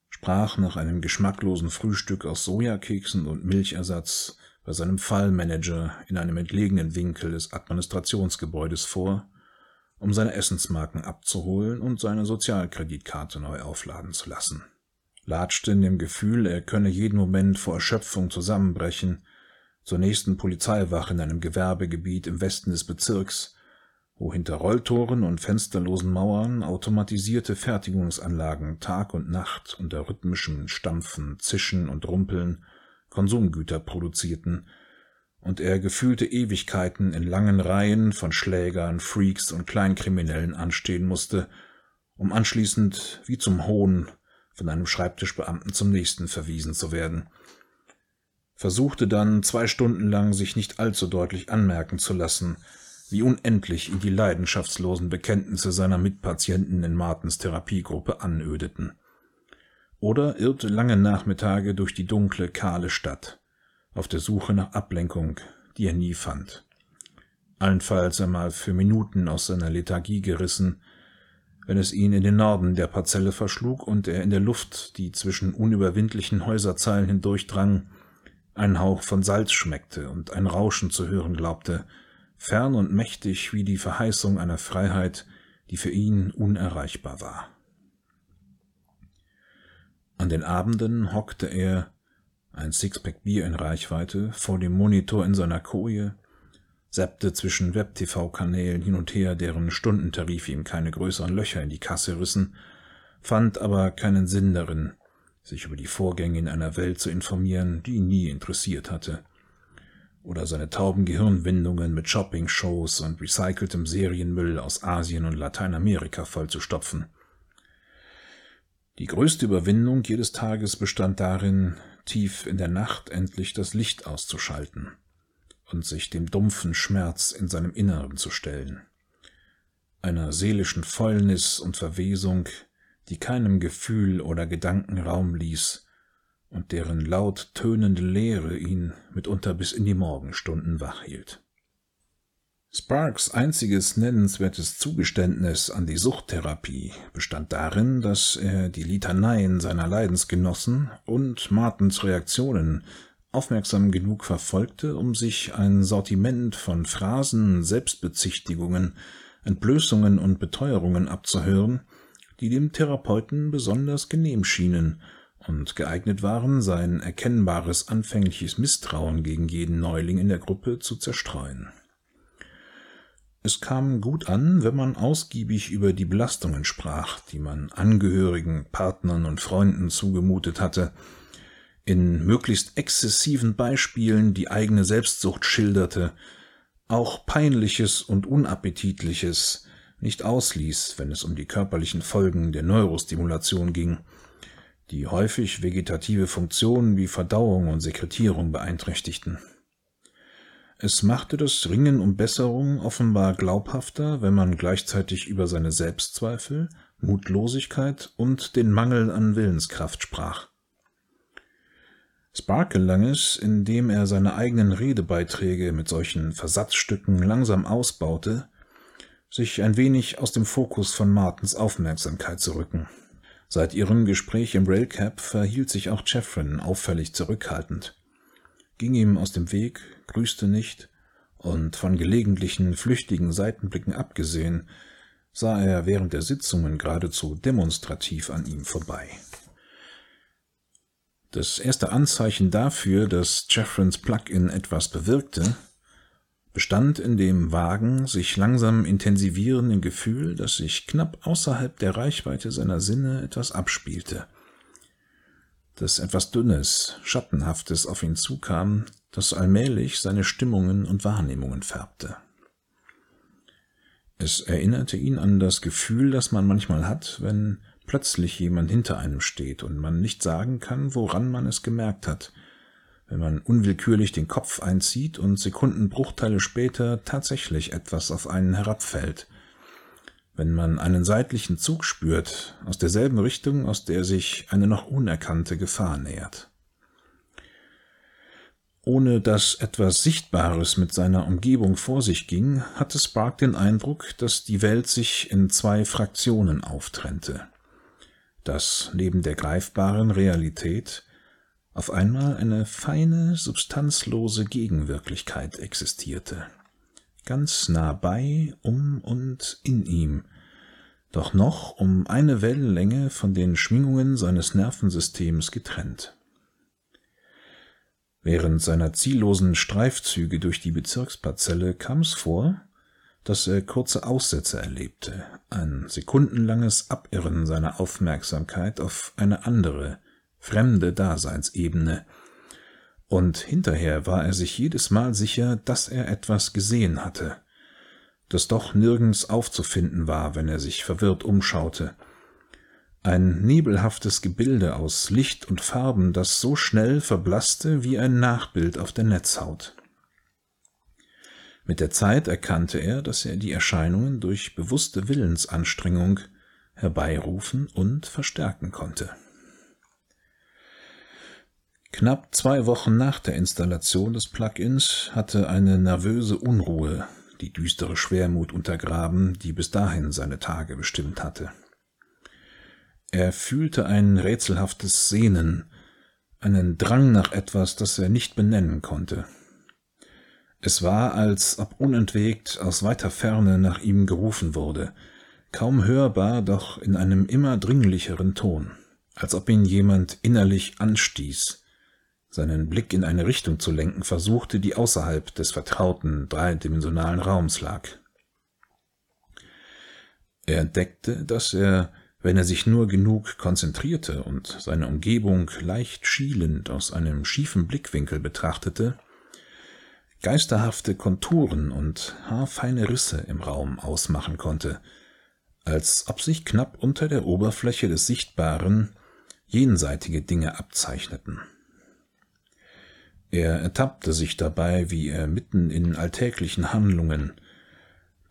Sprach nach einem geschmacklosen Frühstück aus Sojakeksen und Milchersatz bei seinem Fallmanager in einem entlegenen Winkel des Administrationsgebäudes vor um seine Essensmarken abzuholen und seine Sozialkreditkarte neu aufladen zu lassen. Latschte in dem Gefühl, er könne jeden Moment vor Erschöpfung zusammenbrechen, zur nächsten Polizeiwache in einem Gewerbegebiet im Westen des Bezirks, wo hinter Rolltoren und fensterlosen Mauern automatisierte Fertigungsanlagen Tag und Nacht unter rhythmischem Stampfen, Zischen und Rumpeln Konsumgüter produzierten, und er gefühlte Ewigkeiten in langen Reihen von Schlägern, Freaks und Kleinkriminellen anstehen musste, um anschließend wie zum Hohn von einem Schreibtischbeamten zum nächsten verwiesen zu werden. Versuchte dann zwei Stunden lang sich nicht allzu deutlich anmerken zu lassen, wie unendlich ihn die leidenschaftslosen Bekenntnisse seiner Mitpatienten in Martens Therapiegruppe anödeten. Oder irrte lange Nachmittage durch die dunkle, kahle Stadt, auf der Suche nach Ablenkung, die er nie fand. Allenfalls einmal für Minuten aus seiner Lethargie gerissen, wenn es ihn in den Norden der Parzelle verschlug und er in der Luft, die zwischen unüberwindlichen Häuserzeilen hindurchdrang, einen Hauch von Salz schmeckte und ein Rauschen zu hören glaubte, fern und mächtig wie die Verheißung einer Freiheit, die für ihn unerreichbar war. An den Abenden hockte er, ein Sixpack Bier in Reichweite, vor dem Monitor in seiner Koje, seppte zwischen Web-TV-Kanälen hin und her, deren Stundentarif ihm keine größeren Löcher in die Kasse rissen, fand aber keinen Sinn darin, sich über die Vorgänge in einer Welt zu informieren, die ihn nie interessiert hatte, oder seine tauben Gehirnwindungen mit Shopping-Shows und recyceltem Serienmüll aus Asien und Lateinamerika vollzustopfen. Die größte Überwindung jedes Tages bestand darin, tief in der Nacht endlich das Licht auszuschalten und sich dem dumpfen Schmerz in seinem Inneren zu stellen, einer seelischen Fäulnis und Verwesung, die keinem Gefühl oder Gedanken Raum ließ und deren laut tönende Leere ihn mitunter bis in die Morgenstunden wach hielt. Sparks einziges nennenswertes Zugeständnis an die Suchttherapie bestand darin, dass er die Litaneien seiner Leidensgenossen und Martens Reaktionen aufmerksam genug verfolgte, um sich ein Sortiment von Phrasen, Selbstbezichtigungen, Entblößungen und Beteuerungen abzuhören, die dem Therapeuten besonders genehm schienen und geeignet waren, sein erkennbares anfängliches Misstrauen gegen jeden Neuling in der Gruppe zu zerstreuen. Es kam gut an, wenn man ausgiebig über die Belastungen sprach, die man Angehörigen, Partnern und Freunden zugemutet hatte, in möglichst exzessiven Beispielen die eigene Selbstsucht schilderte, auch peinliches und unappetitliches nicht ausließ, wenn es um die körperlichen Folgen der Neurostimulation ging, die häufig vegetative Funktionen wie Verdauung und Sekretierung beeinträchtigten. Es machte das Ringen um Besserung offenbar glaubhafter, wenn man gleichzeitig über seine Selbstzweifel, Mutlosigkeit und den Mangel an Willenskraft sprach. Spark gelang es, indem er seine eigenen Redebeiträge mit solchen Versatzstücken langsam ausbaute, sich ein wenig aus dem Fokus von Martens Aufmerksamkeit zu rücken. Seit ihrem Gespräch im Railcap verhielt sich auch Jeffrin auffällig zurückhaltend, ging ihm aus dem Weg, grüßte nicht, und von gelegentlichen flüchtigen Seitenblicken abgesehen, sah er während der Sitzungen geradezu demonstrativ an ihm vorbei. Das erste Anzeichen dafür, dass Jeffrins Plugin etwas bewirkte, bestand in dem vagen, sich langsam intensivierenden Gefühl, dass sich knapp außerhalb der Reichweite seiner Sinne etwas abspielte. Dass etwas Dünnes, Schattenhaftes auf ihn zukam, das allmählich seine Stimmungen und Wahrnehmungen färbte. Es erinnerte ihn an das Gefühl, das man manchmal hat, wenn plötzlich jemand hinter einem steht und man nicht sagen kann, woran man es gemerkt hat, wenn man unwillkürlich den Kopf einzieht und Sekundenbruchteile später tatsächlich etwas auf einen herabfällt, wenn man einen seitlichen Zug spürt, aus derselben Richtung, aus der sich eine noch unerkannte Gefahr nähert. Ohne dass etwas Sichtbares mit seiner Umgebung vor sich ging, hatte Spark den Eindruck, dass die Welt sich in zwei Fraktionen auftrennte dass neben der greifbaren Realität auf einmal eine feine, substanzlose Gegenwirklichkeit existierte, ganz nah bei, um und in ihm, doch noch um eine Wellenlänge von den Schwingungen seines Nervensystems getrennt. Während seiner ziellosen Streifzüge durch die Bezirksparzelle kam es vor, dass er kurze Aussätze erlebte, ein sekundenlanges Abirren seiner Aufmerksamkeit auf eine andere, fremde Daseinsebene, und hinterher war er sich jedes Mal sicher, dass er etwas gesehen hatte, das doch nirgends aufzufinden war, wenn er sich verwirrt umschaute. Ein nebelhaftes Gebilde aus Licht und Farben, das so schnell verblasste wie ein Nachbild auf der Netzhaut. Mit der Zeit erkannte er, dass er die Erscheinungen durch bewusste Willensanstrengung herbeirufen und verstärken konnte. Knapp zwei Wochen nach der Installation des Plugins hatte eine nervöse Unruhe die düstere Schwermut untergraben, die bis dahin seine Tage bestimmt hatte. Er fühlte ein rätselhaftes Sehnen, einen Drang nach etwas, das er nicht benennen konnte. Es war, als ob unentwegt aus weiter Ferne nach ihm gerufen wurde, kaum hörbar, doch in einem immer dringlicheren Ton, als ob ihn jemand innerlich anstieß, seinen Blick in eine Richtung zu lenken versuchte, die außerhalb des vertrauten dreidimensionalen Raums lag. Er entdeckte, dass er, wenn er sich nur genug konzentrierte und seine Umgebung leicht schielend aus einem schiefen Blickwinkel betrachtete, geisterhafte Konturen und haarfeine Risse im Raum ausmachen konnte, als ob sich knapp unter der Oberfläche des Sichtbaren jenseitige Dinge abzeichneten. Er ertappte sich dabei, wie er mitten in alltäglichen Handlungen,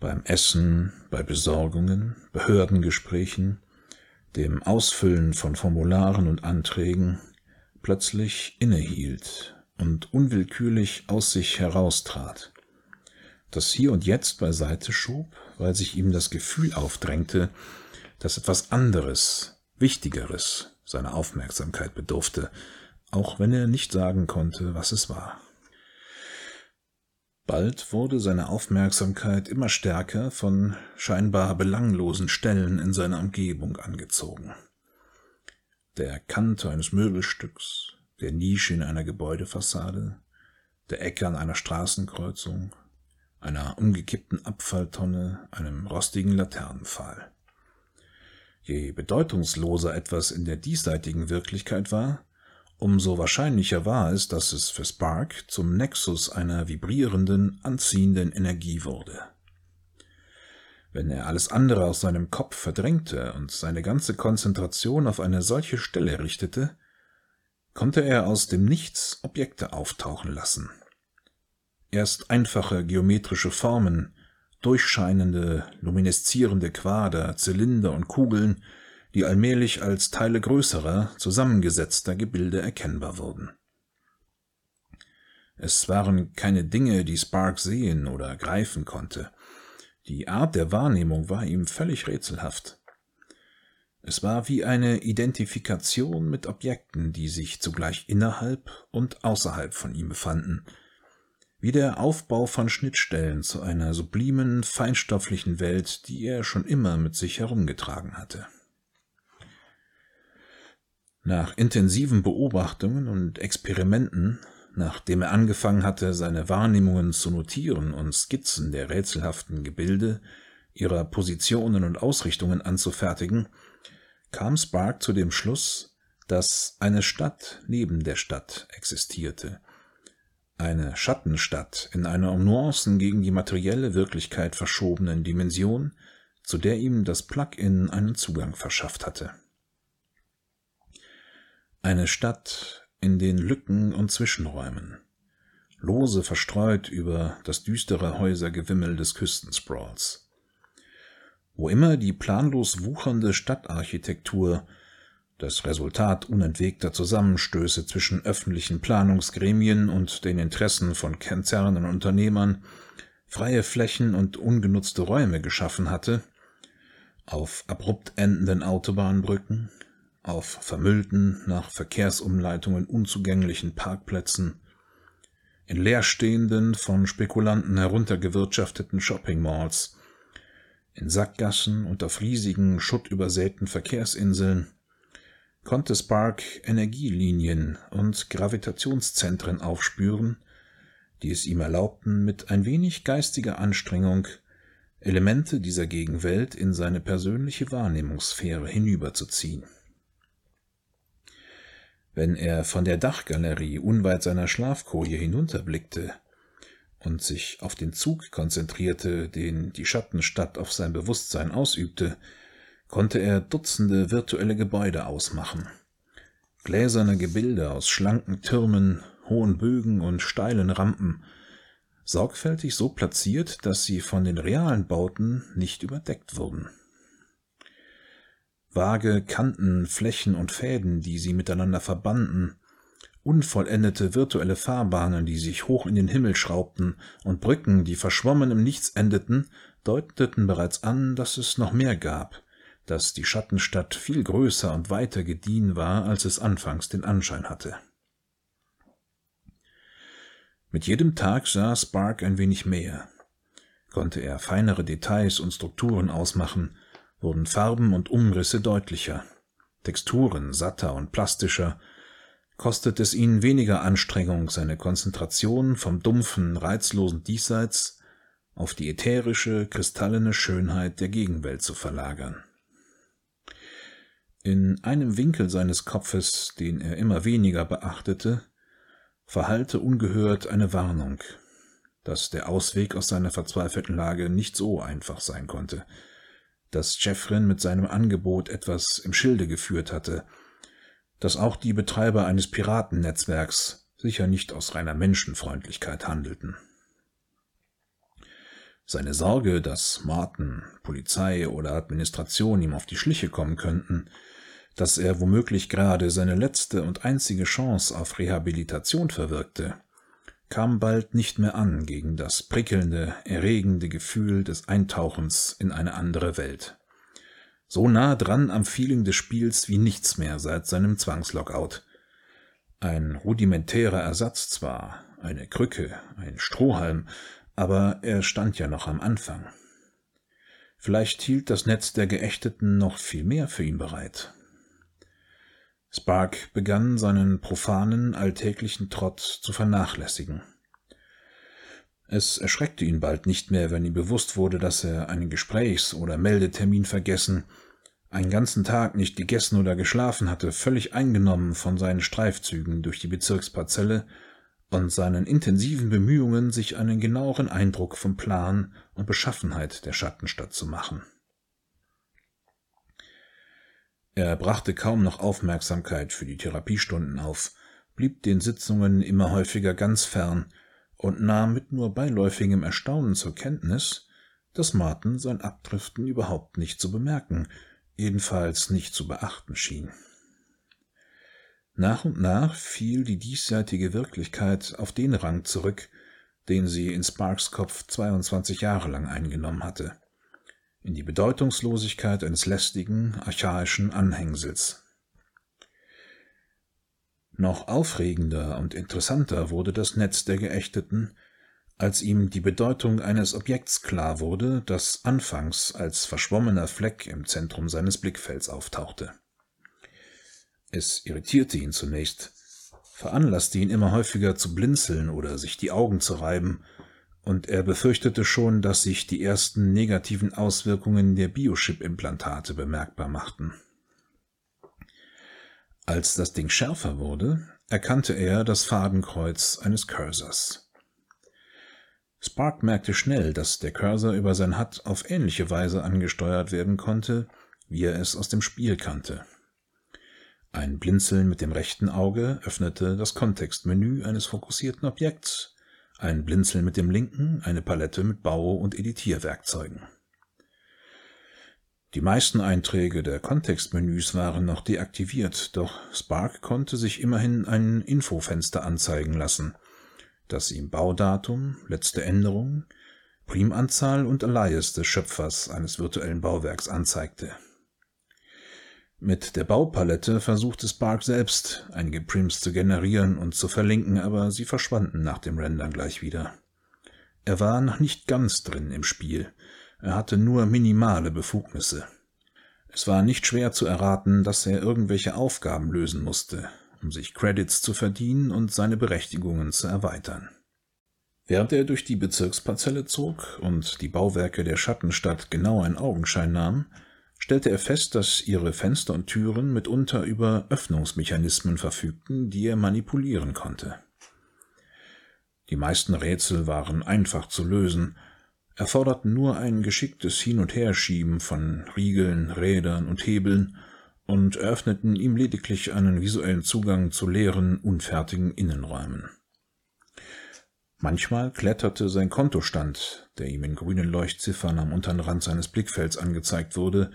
beim Essen, bei Besorgungen, Behördengesprächen, dem Ausfüllen von Formularen und Anträgen, plötzlich innehielt und unwillkürlich aus sich heraustrat, das hier und jetzt beiseite schob, weil sich ihm das Gefühl aufdrängte, dass etwas anderes, Wichtigeres seiner Aufmerksamkeit bedurfte, auch wenn er nicht sagen konnte, was es war. Bald wurde seine Aufmerksamkeit immer stärker von scheinbar belanglosen Stellen in seiner Umgebung angezogen. Der Kante eines Möbelstücks, der Nische in einer Gebäudefassade, der Ecke an einer Straßenkreuzung, einer umgekippten Abfalltonne, einem rostigen Laternenpfahl. Je bedeutungsloser etwas in der diesseitigen Wirklichkeit war, Umso wahrscheinlicher war es, dass es für Spark zum Nexus einer vibrierenden, anziehenden Energie wurde. Wenn er alles andere aus seinem Kopf verdrängte und seine ganze Konzentration auf eine solche Stelle richtete, konnte er aus dem Nichts Objekte auftauchen lassen. Erst einfache geometrische Formen, durchscheinende, lumineszierende Quader, Zylinder und Kugeln, die allmählich als Teile größerer, zusammengesetzter Gebilde erkennbar wurden. Es waren keine Dinge, die Spark sehen oder greifen konnte. Die Art der Wahrnehmung war ihm völlig rätselhaft. Es war wie eine Identifikation mit Objekten, die sich zugleich innerhalb und außerhalb von ihm befanden, wie der Aufbau von Schnittstellen zu einer sublimen, feinstofflichen Welt, die er schon immer mit sich herumgetragen hatte. Nach intensiven Beobachtungen und Experimenten, nachdem er angefangen hatte, seine Wahrnehmungen zu notieren und Skizzen der rätselhaften Gebilde, ihrer Positionen und Ausrichtungen anzufertigen, kam Spark zu dem Schluss, dass eine Stadt neben der Stadt existierte, eine Schattenstadt in einer um Nuancen gegen die materielle Wirklichkeit verschobenen Dimension, zu der ihm das Plug-in einen Zugang verschafft hatte. Eine Stadt in den Lücken und Zwischenräumen, lose verstreut über das düstere Häusergewimmel des Küstensprawls. Wo immer die planlos wuchernde Stadtarchitektur, das Resultat unentwegter Zusammenstöße zwischen öffentlichen Planungsgremien und den Interessen von Konzernen und Unternehmern, freie Flächen und ungenutzte Räume geschaffen hatte, auf abrupt endenden Autobahnbrücken, auf vermüllten, nach Verkehrsumleitungen unzugänglichen Parkplätzen, in leerstehenden, von Spekulanten heruntergewirtschafteten Shopping-Malls, in Sackgassen und auf riesigen, schuttübersäten Verkehrsinseln, konnte Spark Energielinien und Gravitationszentren aufspüren, die es ihm erlaubten, mit ein wenig geistiger Anstrengung Elemente dieser Gegenwelt in seine persönliche Wahrnehmungssphäre hinüberzuziehen. Wenn er von der Dachgalerie unweit seiner Schlafkoje hinunterblickte und sich auf den Zug konzentrierte, den die Schattenstadt auf sein Bewusstsein ausübte, konnte er Dutzende virtuelle Gebäude ausmachen. Gläserne Gebilde aus schlanken Türmen, hohen Bögen und steilen Rampen, sorgfältig so platziert, dass sie von den realen Bauten nicht überdeckt wurden. Vage Kanten, Flächen und Fäden, die sie miteinander verbanden, unvollendete virtuelle Fahrbahnen, die sich hoch in den Himmel schraubten, und Brücken, die verschwommen im Nichts endeten, deuteten bereits an, dass es noch mehr gab, dass die Schattenstadt viel größer und weiter gediehen war, als es anfangs den Anschein hatte. Mit jedem Tag sah Spark ein wenig mehr. Konnte er feinere Details und Strukturen ausmachen, wurden Farben und Umrisse deutlicher, Texturen satter und plastischer, kostet es ihn weniger Anstrengung, seine Konzentration vom dumpfen, reizlosen Diesseits auf die ätherische, kristallene Schönheit der Gegenwelt zu verlagern. In einem Winkel seines Kopfes, den er immer weniger beachtete, verhallte ungehört eine Warnung, dass der Ausweg aus seiner verzweifelten Lage nicht so einfach sein konnte, dass Jeffrin mit seinem Angebot etwas im Schilde geführt hatte, dass auch die Betreiber eines Piratennetzwerks sicher nicht aus reiner Menschenfreundlichkeit handelten. Seine Sorge, dass Martin, Polizei oder Administration ihm auf die Schliche kommen könnten, dass er womöglich gerade seine letzte und einzige Chance auf Rehabilitation verwirkte, kam bald nicht mehr an gegen das prickelnde, erregende Gefühl des Eintauchens in eine andere Welt. So nah dran am Feeling des Spiels wie nichts mehr seit seinem Zwangslockout. Ein rudimentärer Ersatz zwar, eine Krücke, ein Strohhalm, aber er stand ja noch am Anfang. Vielleicht hielt das Netz der Geächteten noch viel mehr für ihn bereit. Spark begann seinen profanen, alltäglichen Trott zu vernachlässigen. Es erschreckte ihn bald nicht mehr, wenn ihm bewusst wurde, dass er einen Gesprächs- oder Meldetermin vergessen, einen ganzen Tag nicht gegessen oder geschlafen hatte, völlig eingenommen von seinen Streifzügen durch die Bezirksparzelle und seinen intensiven Bemühungen, sich einen genaueren Eindruck vom Plan und Beschaffenheit der Schattenstadt zu machen. Er brachte kaum noch Aufmerksamkeit für die Therapiestunden auf, blieb den Sitzungen immer häufiger ganz fern und nahm mit nur beiläufigem Erstaunen zur Kenntnis, dass Martin sein Abdriften überhaupt nicht zu bemerken, jedenfalls nicht zu beachten schien. Nach und nach fiel die diesseitige Wirklichkeit auf den Rang zurück, den sie in Sparks Kopf 22 Jahre lang eingenommen hatte in die Bedeutungslosigkeit eines lästigen, archaischen Anhängsels. Noch aufregender und interessanter wurde das Netz der Geächteten, als ihm die Bedeutung eines Objekts klar wurde, das anfangs als verschwommener Fleck im Zentrum seines Blickfelds auftauchte. Es irritierte ihn zunächst, veranlasste ihn immer häufiger zu blinzeln oder sich die Augen zu reiben, und er befürchtete schon, dass sich die ersten negativen Auswirkungen der Biochip-Implantate bemerkbar machten. Als das Ding schärfer wurde, erkannte er das Fadenkreuz eines Cursors. Spark merkte schnell, dass der Cursor über sein HUD auf ähnliche Weise angesteuert werden konnte, wie er es aus dem Spiel kannte. Ein Blinzeln mit dem rechten Auge öffnete das Kontextmenü eines fokussierten Objekts ein Blinzeln mit dem linken, eine Palette mit Bau- und Editierwerkzeugen. Die meisten Einträge der Kontextmenüs waren noch deaktiviert, doch Spark konnte sich immerhin ein Infofenster anzeigen lassen, das ihm Baudatum, letzte Änderung, Primanzahl und Alias des Schöpfers eines virtuellen Bauwerks anzeigte. Mit der Baupalette versuchte Spark selbst, einige Prims zu generieren und zu verlinken, aber sie verschwanden nach dem Rendern gleich wieder. Er war noch nicht ganz drin im Spiel. Er hatte nur minimale Befugnisse. Es war nicht schwer zu erraten, dass er irgendwelche Aufgaben lösen musste, um sich Credits zu verdienen und seine Berechtigungen zu erweitern. Während er durch die Bezirksparzelle zog und die Bauwerke der Schattenstadt genau in Augenschein nahm, stellte er fest, dass ihre Fenster und Türen mitunter über Öffnungsmechanismen verfügten, die er manipulieren konnte. Die meisten Rätsel waren einfach zu lösen, erforderten nur ein geschicktes Hin- und Herschieben von Riegeln, Rädern und Hebeln und eröffneten ihm lediglich einen visuellen Zugang zu leeren, unfertigen Innenräumen. Manchmal kletterte sein Kontostand, der ihm in grünen Leuchtziffern am unteren Rand seines Blickfelds angezeigt wurde,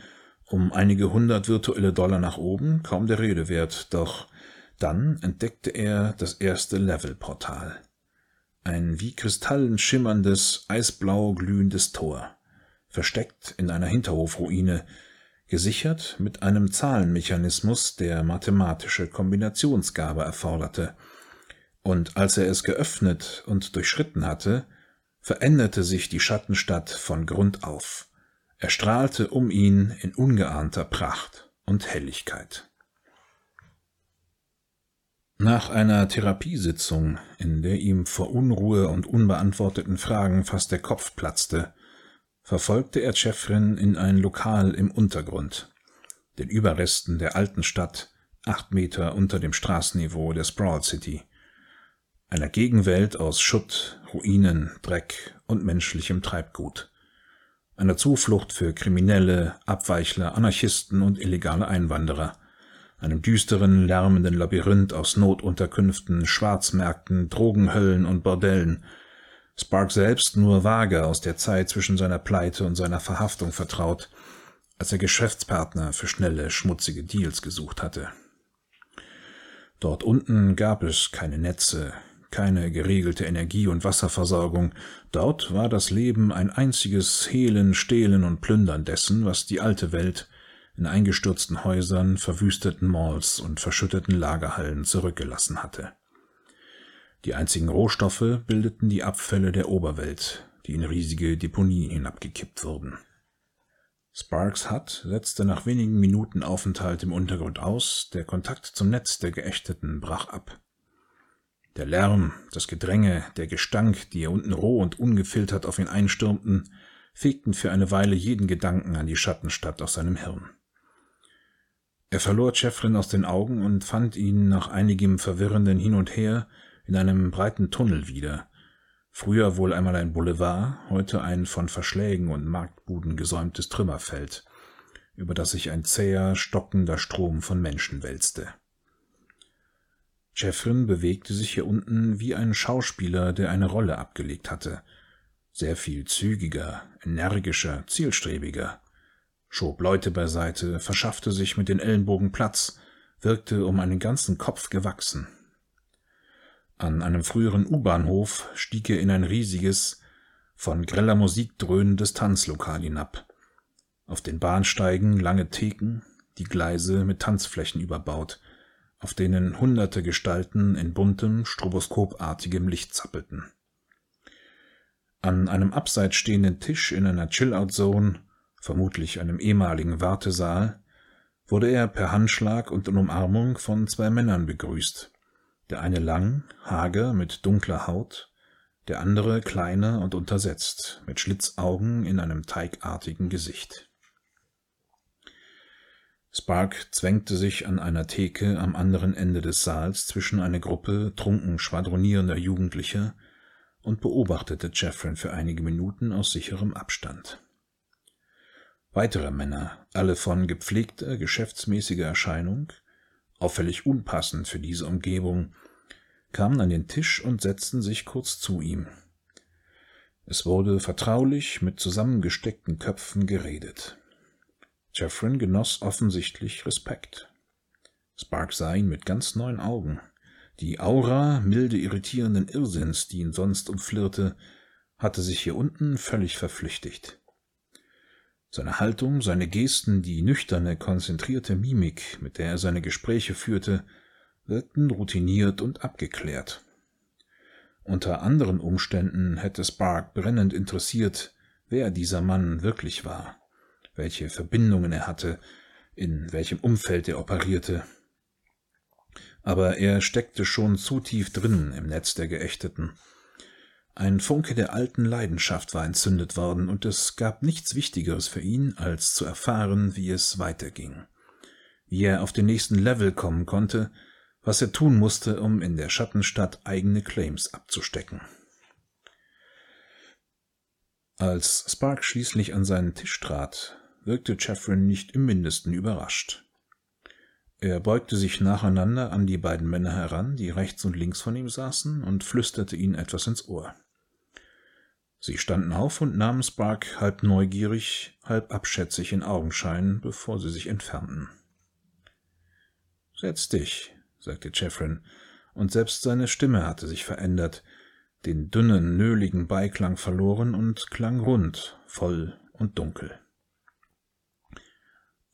um einige hundert virtuelle Dollar nach oben, kaum der Rede wert, doch dann entdeckte er das erste Levelportal. Ein wie Kristallen schimmerndes, eisblau glühendes Tor, versteckt in einer Hinterhofruine, gesichert mit einem Zahlenmechanismus, der mathematische Kombinationsgabe erforderte – und als er es geöffnet und durchschritten hatte, veränderte sich die Schattenstadt von Grund auf, erstrahlte um ihn in ungeahnter Pracht und Helligkeit. Nach einer Therapiesitzung, in der ihm vor Unruhe und unbeantworteten Fragen fast der Kopf platzte, verfolgte er Chefrin in ein Lokal im Untergrund, den Überresten der alten Stadt, acht Meter unter dem Straßenniveau der Sprawl City einer Gegenwelt aus Schutt, Ruinen, Dreck und menschlichem Treibgut, einer Zuflucht für Kriminelle, Abweichler, Anarchisten und illegale Einwanderer, einem düsteren, lärmenden Labyrinth aus Notunterkünften, Schwarzmärkten, Drogenhöllen und Bordellen, Spark selbst nur vage aus der Zeit zwischen seiner Pleite und seiner Verhaftung vertraut, als er Geschäftspartner für schnelle, schmutzige Deals gesucht hatte. Dort unten gab es keine Netze, keine geregelte Energie- und Wasserversorgung, dort war das Leben ein einziges Hehlen, Stehlen und Plündern dessen, was die alte Welt in eingestürzten Häusern, verwüsteten Malls und verschütteten Lagerhallen zurückgelassen hatte. Die einzigen Rohstoffe bildeten die Abfälle der Oberwelt, die in riesige Deponien hinabgekippt wurden. Sparks Hut setzte nach wenigen Minuten Aufenthalt im Untergrund aus, der Kontakt zum Netz der Geächteten brach ab. Der Lärm, das Gedränge, der Gestank, die hier unten roh und ungefiltert auf ihn einstürmten, fegten für eine Weile jeden Gedanken an die Schattenstadt aus seinem Hirn. Er verlor Chefrin aus den Augen und fand ihn nach einigem verwirrenden Hin und Her in einem breiten Tunnel wieder, früher wohl einmal ein Boulevard, heute ein von Verschlägen und Marktbuden gesäumtes Trümmerfeld, über das sich ein zäher, stockender Strom von Menschen wälzte. Jeffrin bewegte sich hier unten wie ein Schauspieler, der eine Rolle abgelegt hatte. Sehr viel zügiger, energischer, zielstrebiger. Schob Leute beiseite, verschaffte sich mit den Ellenbogen Platz, wirkte um einen ganzen Kopf gewachsen. An einem früheren U-Bahnhof stieg er in ein riesiges, von greller Musik dröhnendes Tanzlokal hinab. Auf den Bahnsteigen lange Theken, die Gleise mit Tanzflächen überbaut, auf denen hunderte Gestalten in buntem, stroboskopartigem Licht zappelten. An einem abseits stehenden Tisch in einer Chill-Out-Zone, vermutlich einem ehemaligen Wartesaal, wurde er per Handschlag und in Umarmung von zwei Männern begrüßt. Der eine lang, hager, mit dunkler Haut, der andere kleiner und untersetzt, mit Schlitzaugen in einem teigartigen Gesicht. Spark zwängte sich an einer Theke am anderen Ende des Saals zwischen eine Gruppe trunken schwadronierender Jugendlicher und beobachtete Jeffrin für einige Minuten aus sicherem Abstand. Weitere Männer, alle von gepflegter, geschäftsmäßiger Erscheinung, auffällig unpassend für diese Umgebung, kamen an den Tisch und setzten sich kurz zu ihm. Es wurde vertraulich mit zusammengesteckten Köpfen geredet. Jeffrin genoss offensichtlich Respekt. Spark sah ihn mit ganz neuen Augen. Die Aura milde irritierenden Irrsinns, die ihn sonst umflirrte, hatte sich hier unten völlig verflüchtigt. Seine Haltung, seine Gesten, die nüchterne, konzentrierte Mimik, mit der er seine Gespräche führte, wirkten routiniert und abgeklärt. Unter anderen Umständen hätte Spark brennend interessiert, wer dieser Mann wirklich war welche Verbindungen er hatte, in welchem Umfeld er operierte. Aber er steckte schon zu tief drin im Netz der Geächteten. Ein Funke der alten Leidenschaft war entzündet worden, und es gab nichts Wichtigeres für ihn, als zu erfahren, wie es weiterging, wie er auf den nächsten Level kommen konnte, was er tun musste, um in der Schattenstadt eigene Claims abzustecken. Als Spark schließlich an seinen Tisch trat, wirkte Chefrin nicht im mindesten überrascht. Er beugte sich nacheinander an die beiden Männer heran, die rechts und links von ihm saßen, und flüsterte ihnen etwas ins Ohr. Sie standen auf und nahmen Spark halb neugierig, halb abschätzig in Augenschein, bevor sie sich entfernten. Setz dich, sagte Jeffrin, und selbst seine Stimme hatte sich verändert, den dünnen, nöligen Beiklang verloren und klang rund, voll und dunkel.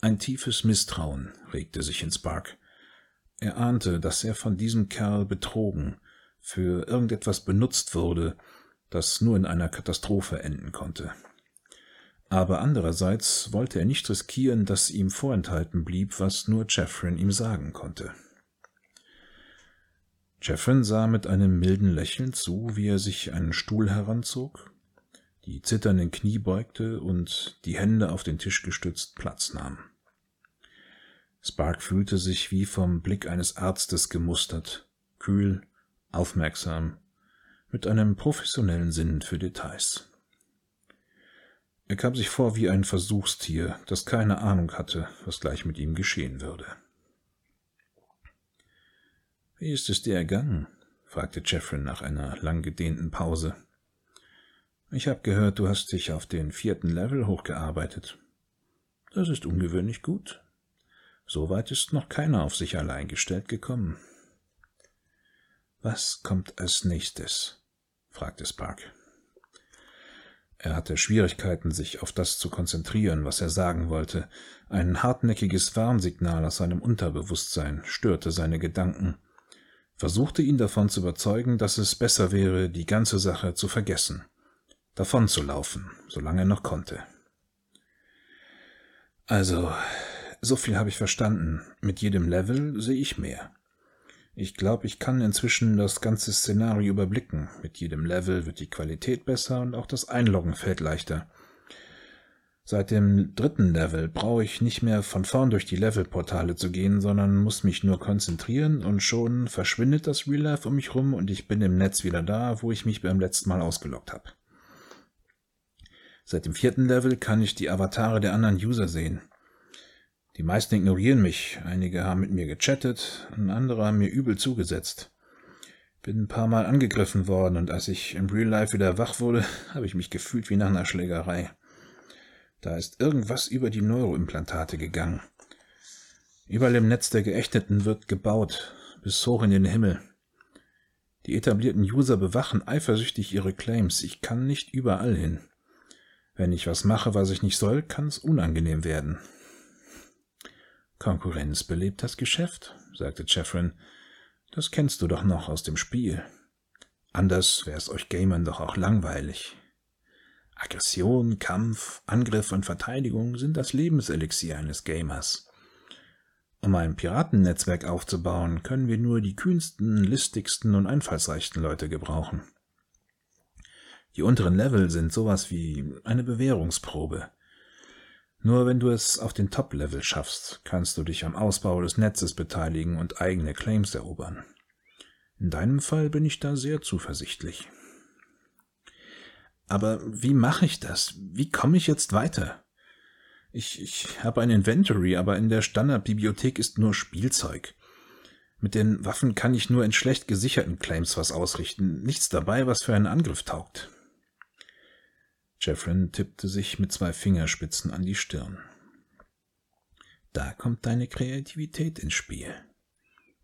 Ein tiefes Misstrauen regte sich in Spark. Er ahnte, dass er von diesem Kerl betrogen, für irgendetwas benutzt wurde, das nur in einer Katastrophe enden konnte. Aber andererseits wollte er nicht riskieren, dass ihm vorenthalten blieb, was nur Jeffrin ihm sagen konnte. Jeffrin sah mit einem milden Lächeln zu, wie er sich einen Stuhl heranzog, die zitternden Knie beugte und die Hände auf den Tisch gestützt Platz nahm. Spark fühlte sich wie vom Blick eines Arztes gemustert, kühl, aufmerksam, mit einem professionellen Sinn für Details. Er kam sich vor wie ein Versuchstier, das keine Ahnung hatte, was gleich mit ihm geschehen würde. Wie ist es dir ergangen? fragte Jeffrey nach einer lang gedehnten Pause. Ich habe gehört, du hast dich auf den vierten Level hochgearbeitet. Das ist ungewöhnlich gut. So weit ist noch keiner auf sich allein gestellt gekommen. Was kommt als nächstes? fragte Spark. Er hatte Schwierigkeiten, sich auf das zu konzentrieren, was er sagen wollte. Ein hartnäckiges Warnsignal aus seinem Unterbewusstsein störte seine Gedanken, versuchte ihn davon zu überzeugen, dass es besser wäre, die ganze Sache zu vergessen, davonzulaufen, solange er noch konnte. Also, so viel habe ich verstanden. Mit jedem Level sehe ich mehr. Ich glaube, ich kann inzwischen das ganze Szenario überblicken. Mit jedem Level wird die Qualität besser und auch das Einloggen fällt leichter. Seit dem dritten Level brauche ich nicht mehr von vorn durch die Levelportale zu gehen, sondern muss mich nur konzentrieren und schon verschwindet das Real Life um mich rum und ich bin im Netz wieder da, wo ich mich beim letzten Mal ausgeloggt habe. Seit dem vierten Level kann ich die Avatare der anderen User sehen. Die meisten ignorieren mich, einige haben mit mir gechattet, und andere haben mir übel zugesetzt. Bin ein paar Mal angegriffen worden und als ich im Real Life wieder wach wurde, habe ich mich gefühlt wie nach einer Schlägerei. Da ist irgendwas über die Neuroimplantate gegangen. Überall im Netz der Geächteten wird gebaut, bis hoch in den Himmel. Die etablierten User bewachen eifersüchtig ihre Claims. Ich kann nicht überall hin. Wenn ich was mache, was ich nicht soll, kann es unangenehm werden. Konkurrenz belebt das Geschäft, sagte Jeffrin. Das kennst du doch noch aus dem Spiel. Anders wär's euch Gamern doch auch langweilig. Aggression, Kampf, Angriff und Verteidigung sind das Lebenselixier eines Gamers. Um ein Piratennetzwerk aufzubauen, können wir nur die kühnsten, listigsten und einfallsreichsten Leute gebrauchen. Die unteren Level sind sowas wie eine Bewährungsprobe. Nur wenn du es auf den Top-Level schaffst, kannst du dich am Ausbau des Netzes beteiligen und eigene Claims erobern. In deinem Fall bin ich da sehr zuversichtlich. Aber wie mache ich das? Wie komme ich jetzt weiter? Ich, ich habe ein Inventory, aber in der Standardbibliothek ist nur Spielzeug. Mit den Waffen kann ich nur in schlecht gesicherten Claims was ausrichten. Nichts dabei, was für einen Angriff taugt. Jeffrin tippte sich mit zwei Fingerspitzen an die Stirn. Da kommt deine Kreativität ins Spiel.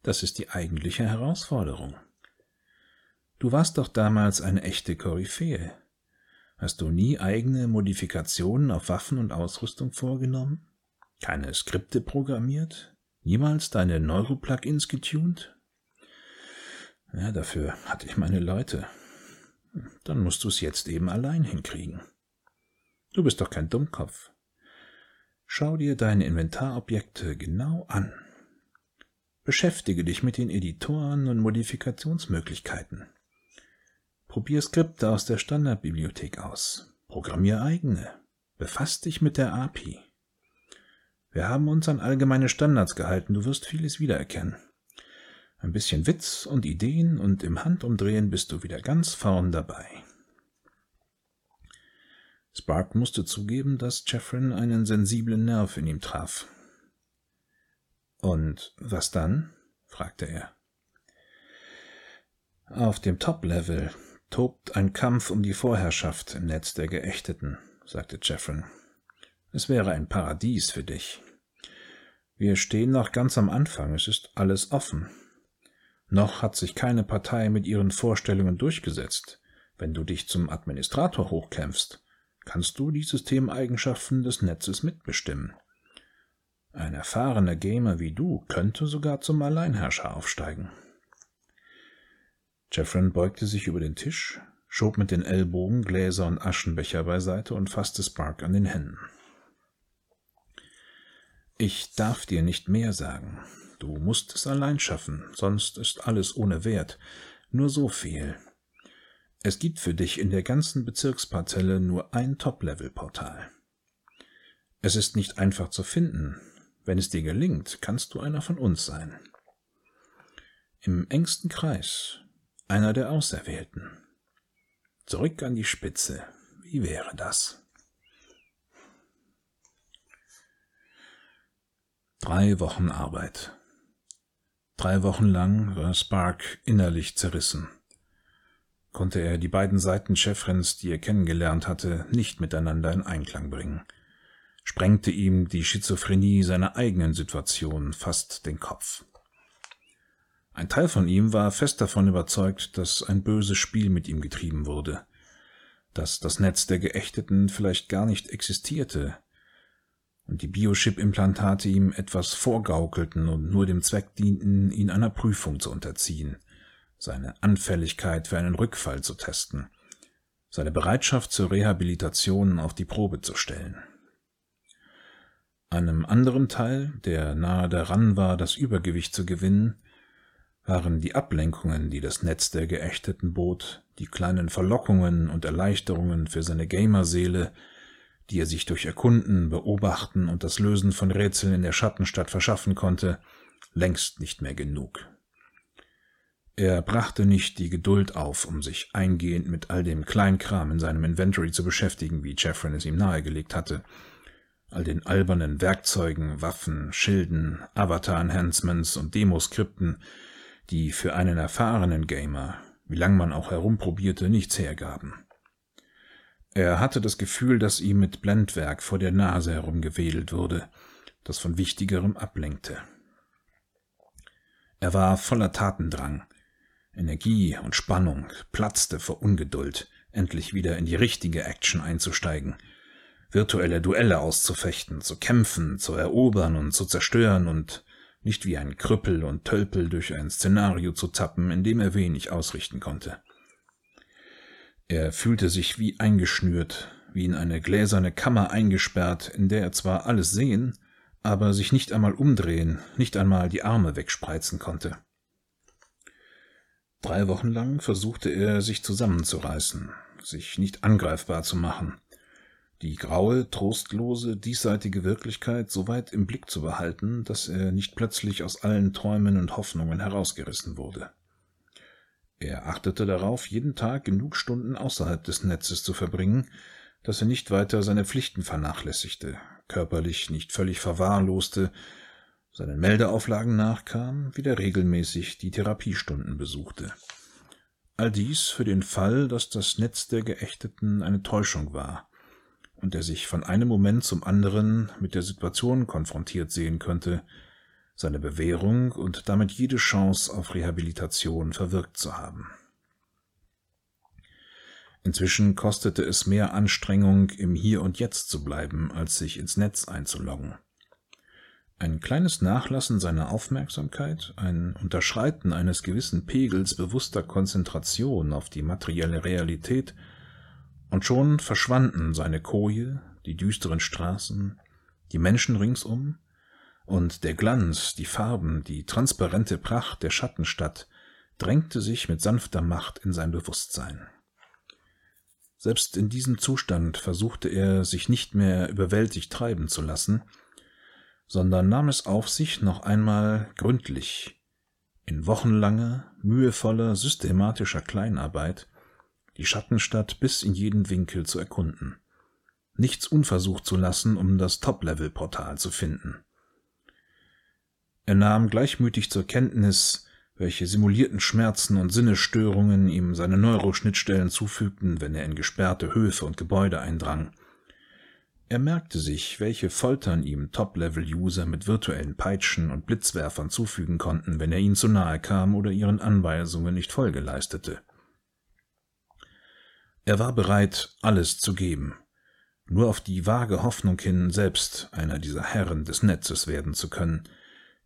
Das ist die eigentliche Herausforderung. Du warst doch damals eine echte Koryphäe. Hast du nie eigene Modifikationen auf Waffen und Ausrüstung vorgenommen? Keine Skripte programmiert? Niemals deine Neuroplugins getuned? Ja, dafür hatte ich meine Leute. Dann musst du es jetzt eben allein hinkriegen. Du bist doch kein Dummkopf. Schau dir deine Inventarobjekte genau an. Beschäftige dich mit den Editoren und Modifikationsmöglichkeiten. Probier Skripte aus der Standardbibliothek aus. Programmier eigene. Befass dich mit der API. Wir haben uns an allgemeine Standards gehalten, du wirst vieles wiedererkennen. Ein bisschen Witz und Ideen und im Handumdrehen bist du wieder ganz vorn dabei. Spark musste zugeben, dass Jeffrin einen sensiblen Nerv in ihm traf. Und was dann? fragte er. Auf dem Top-Level tobt ein Kampf um die Vorherrschaft im Netz der Geächteten, sagte Jeffrin. Es wäre ein Paradies für dich. Wir stehen noch ganz am Anfang, es ist alles offen. Noch hat sich keine Partei mit ihren Vorstellungen durchgesetzt. Wenn du dich zum Administrator hochkämpfst, kannst du die Systemeigenschaften des Netzes mitbestimmen. Ein erfahrener Gamer wie du könnte sogar zum Alleinherrscher aufsteigen. Jeffrin beugte sich über den Tisch, schob mit den Ellbogen Gläser und Aschenbecher beiseite und fasste Spark an den Händen. Ich darf dir nicht mehr sagen. Du musst es allein schaffen, sonst ist alles ohne Wert. Nur so viel. Es gibt für dich in der ganzen Bezirksparzelle nur ein Top-Level-Portal. Es ist nicht einfach zu finden. Wenn es dir gelingt, kannst du einer von uns sein. Im engsten Kreis einer der Auserwählten. Zurück an die Spitze. Wie wäre das? Drei Wochen Arbeit. Drei Wochen lang war Spark innerlich zerrissen. Konnte er die beiden Seiten Chefrens, die er kennengelernt hatte, nicht miteinander in Einklang bringen. Sprengte ihm die Schizophrenie seiner eigenen Situation fast den Kopf. Ein Teil von ihm war fest davon überzeugt, dass ein böses Spiel mit ihm getrieben wurde, dass das Netz der Geächteten vielleicht gar nicht existierte und die Biochip-Implantate ihm etwas vorgaukelten und nur dem Zweck dienten, ihn einer Prüfung zu unterziehen, seine Anfälligkeit für einen Rückfall zu testen, seine Bereitschaft zur Rehabilitation auf die Probe zu stellen. Einem anderen Teil, der nahe daran war, das Übergewicht zu gewinnen, waren die Ablenkungen, die das Netz der Geächteten bot, die kleinen Verlockungen und Erleichterungen für seine Gamerseele, die er sich durch Erkunden, Beobachten und das Lösen von Rätseln in der Schattenstadt verschaffen konnte, längst nicht mehr genug. Er brachte nicht die Geduld auf, um sich eingehend mit all dem Kleinkram in seinem Inventory zu beschäftigen, wie Jeffrin es ihm nahegelegt hatte, all den albernen Werkzeugen, Waffen, Schilden, Avatar-Enhancements und Demoskripten, die für einen erfahrenen Gamer, wie lang man auch herumprobierte, nichts hergaben. Er hatte das Gefühl, dass ihm mit Blendwerk vor der Nase herumgewedelt wurde, das von Wichtigerem ablenkte. Er war voller Tatendrang, Energie und Spannung, platzte vor Ungeduld, endlich wieder in die richtige Action einzusteigen, virtuelle Duelle auszufechten, zu kämpfen, zu erobern und zu zerstören und nicht wie ein Krüppel und Tölpel durch ein Szenario zu zappen, in dem er wenig ausrichten konnte. Er fühlte sich wie eingeschnürt, wie in eine gläserne Kammer eingesperrt, in der er zwar alles sehen, aber sich nicht einmal umdrehen, nicht einmal die Arme wegspreizen konnte. Drei Wochen lang versuchte er, sich zusammenzureißen, sich nicht angreifbar zu machen, die graue, trostlose, diesseitige Wirklichkeit so weit im Blick zu behalten, dass er nicht plötzlich aus allen Träumen und Hoffnungen herausgerissen wurde. Er achtete darauf, jeden Tag genug Stunden außerhalb des Netzes zu verbringen, dass er nicht weiter seine Pflichten vernachlässigte, körperlich nicht völlig verwahrloste, seinen Meldeauflagen nachkam, wieder regelmäßig die Therapiestunden besuchte. All dies für den Fall, dass das Netz der Geächteten eine Täuschung war, und er sich von einem Moment zum anderen mit der Situation konfrontiert sehen könnte, seine Bewährung und damit jede Chance auf Rehabilitation verwirkt zu haben. Inzwischen kostete es mehr Anstrengung, im Hier und Jetzt zu bleiben, als sich ins Netz einzuloggen. Ein kleines Nachlassen seiner Aufmerksamkeit, ein Unterschreiten eines gewissen Pegels bewusster Konzentration auf die materielle Realität und schon verschwanden seine Koje, die düsteren Straßen, die Menschen ringsum, und der Glanz, die Farben, die transparente Pracht der Schattenstadt drängte sich mit sanfter Macht in sein Bewusstsein. Selbst in diesem Zustand versuchte er, sich nicht mehr überwältigt treiben zu lassen, sondern nahm es auf sich, noch einmal gründlich, in wochenlanger, mühevoller, systematischer Kleinarbeit die Schattenstadt bis in jeden Winkel zu erkunden. Nichts unversucht zu lassen, um das Top-Level-Portal zu finden. Er nahm gleichmütig zur Kenntnis, welche simulierten Schmerzen und Sinnesstörungen ihm seine Neuroschnittstellen zufügten, wenn er in gesperrte Höfe und Gebäude eindrang. Er merkte sich, welche Foltern ihm Top-Level-User mit virtuellen Peitschen und Blitzwerfern zufügen konnten, wenn er ihnen zu nahe kam oder ihren Anweisungen nicht Folge leistete. Er war bereit, alles zu geben, nur auf die vage Hoffnung hin, selbst einer dieser Herren des Netzes werden zu können,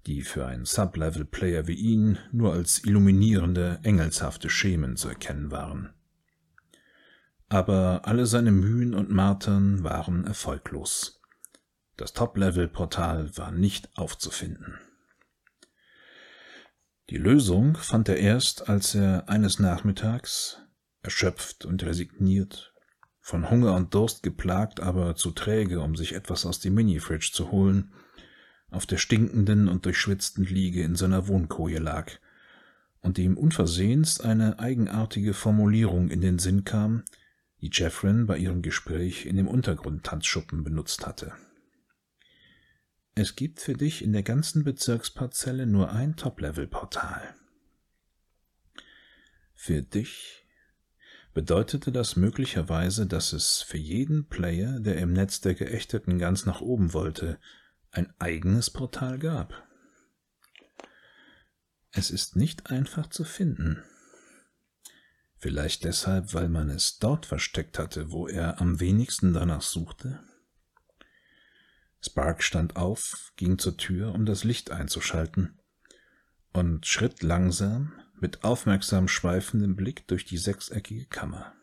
die für einen Sub-Level-Player wie ihn nur als illuminierende, engelshafte Schemen zu erkennen waren aber alle seine Mühen und Martern waren erfolglos. Das Top-Level-Portal war nicht aufzufinden. Die Lösung fand er erst, als er eines Nachmittags, erschöpft und resigniert, von Hunger und Durst geplagt, aber zu träge, um sich etwas aus dem Mini-Fridge zu holen, auf der stinkenden und durchschwitzten Liege in seiner Wohnkoje lag und ihm unversehens eine eigenartige Formulierung in den Sinn kam, die Jeffrin bei ihrem Gespräch in dem Untergrundtanzschuppen benutzt hatte. Es gibt für dich in der ganzen Bezirksparzelle nur ein Top-Level-Portal. Für dich bedeutete das möglicherweise, dass es für jeden Player, der im Netz der Geächteten ganz nach oben wollte, ein eigenes Portal gab. Es ist nicht einfach zu finden. Vielleicht deshalb, weil man es dort versteckt hatte, wo er am wenigsten danach suchte? Spark stand auf, ging zur Tür, um das Licht einzuschalten, und schritt langsam, mit aufmerksam schweifendem Blick durch die sechseckige Kammer.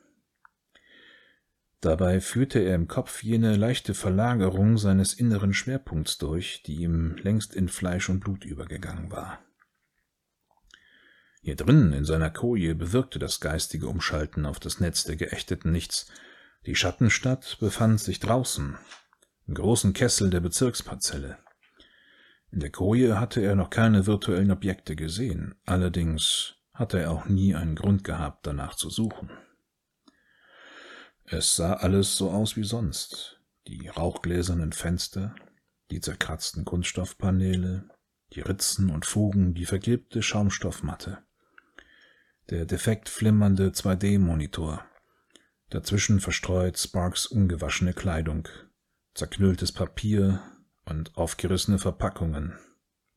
Dabei führte er im Kopf jene leichte Verlagerung seines inneren Schwerpunkts durch, die ihm längst in Fleisch und Blut übergegangen war. Hier drinnen in seiner Koje bewirkte das geistige Umschalten auf das Netz der Geächteten nichts. Die Schattenstadt befand sich draußen, im großen Kessel der Bezirksparzelle. In der Koje hatte er noch keine virtuellen Objekte gesehen, allerdings hatte er auch nie einen Grund gehabt, danach zu suchen. Es sah alles so aus wie sonst. Die rauchgläsernen Fenster, die zerkratzten Kunststoffpaneele, die Ritzen und Fugen, die vergilbte Schaumstoffmatte der defekt flimmernde 2D-Monitor. Dazwischen verstreut Sparks ungewaschene Kleidung, zerknülltes Papier und aufgerissene Verpackungen,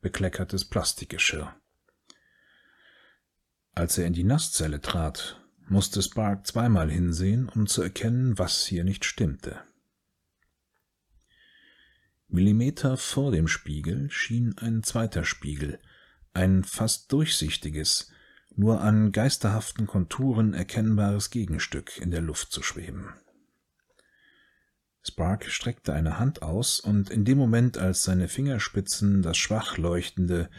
bekleckertes Plastikgeschirr. Als er in die Nasszelle trat, musste Spark zweimal hinsehen, um zu erkennen, was hier nicht stimmte. Millimeter vor dem Spiegel schien ein zweiter Spiegel, ein fast durchsichtiges, nur an geisterhaften Konturen erkennbares Gegenstück in der Luft zu schweben. Spark streckte eine Hand aus, und in dem Moment, als seine Fingerspitzen das schwach leuchtende,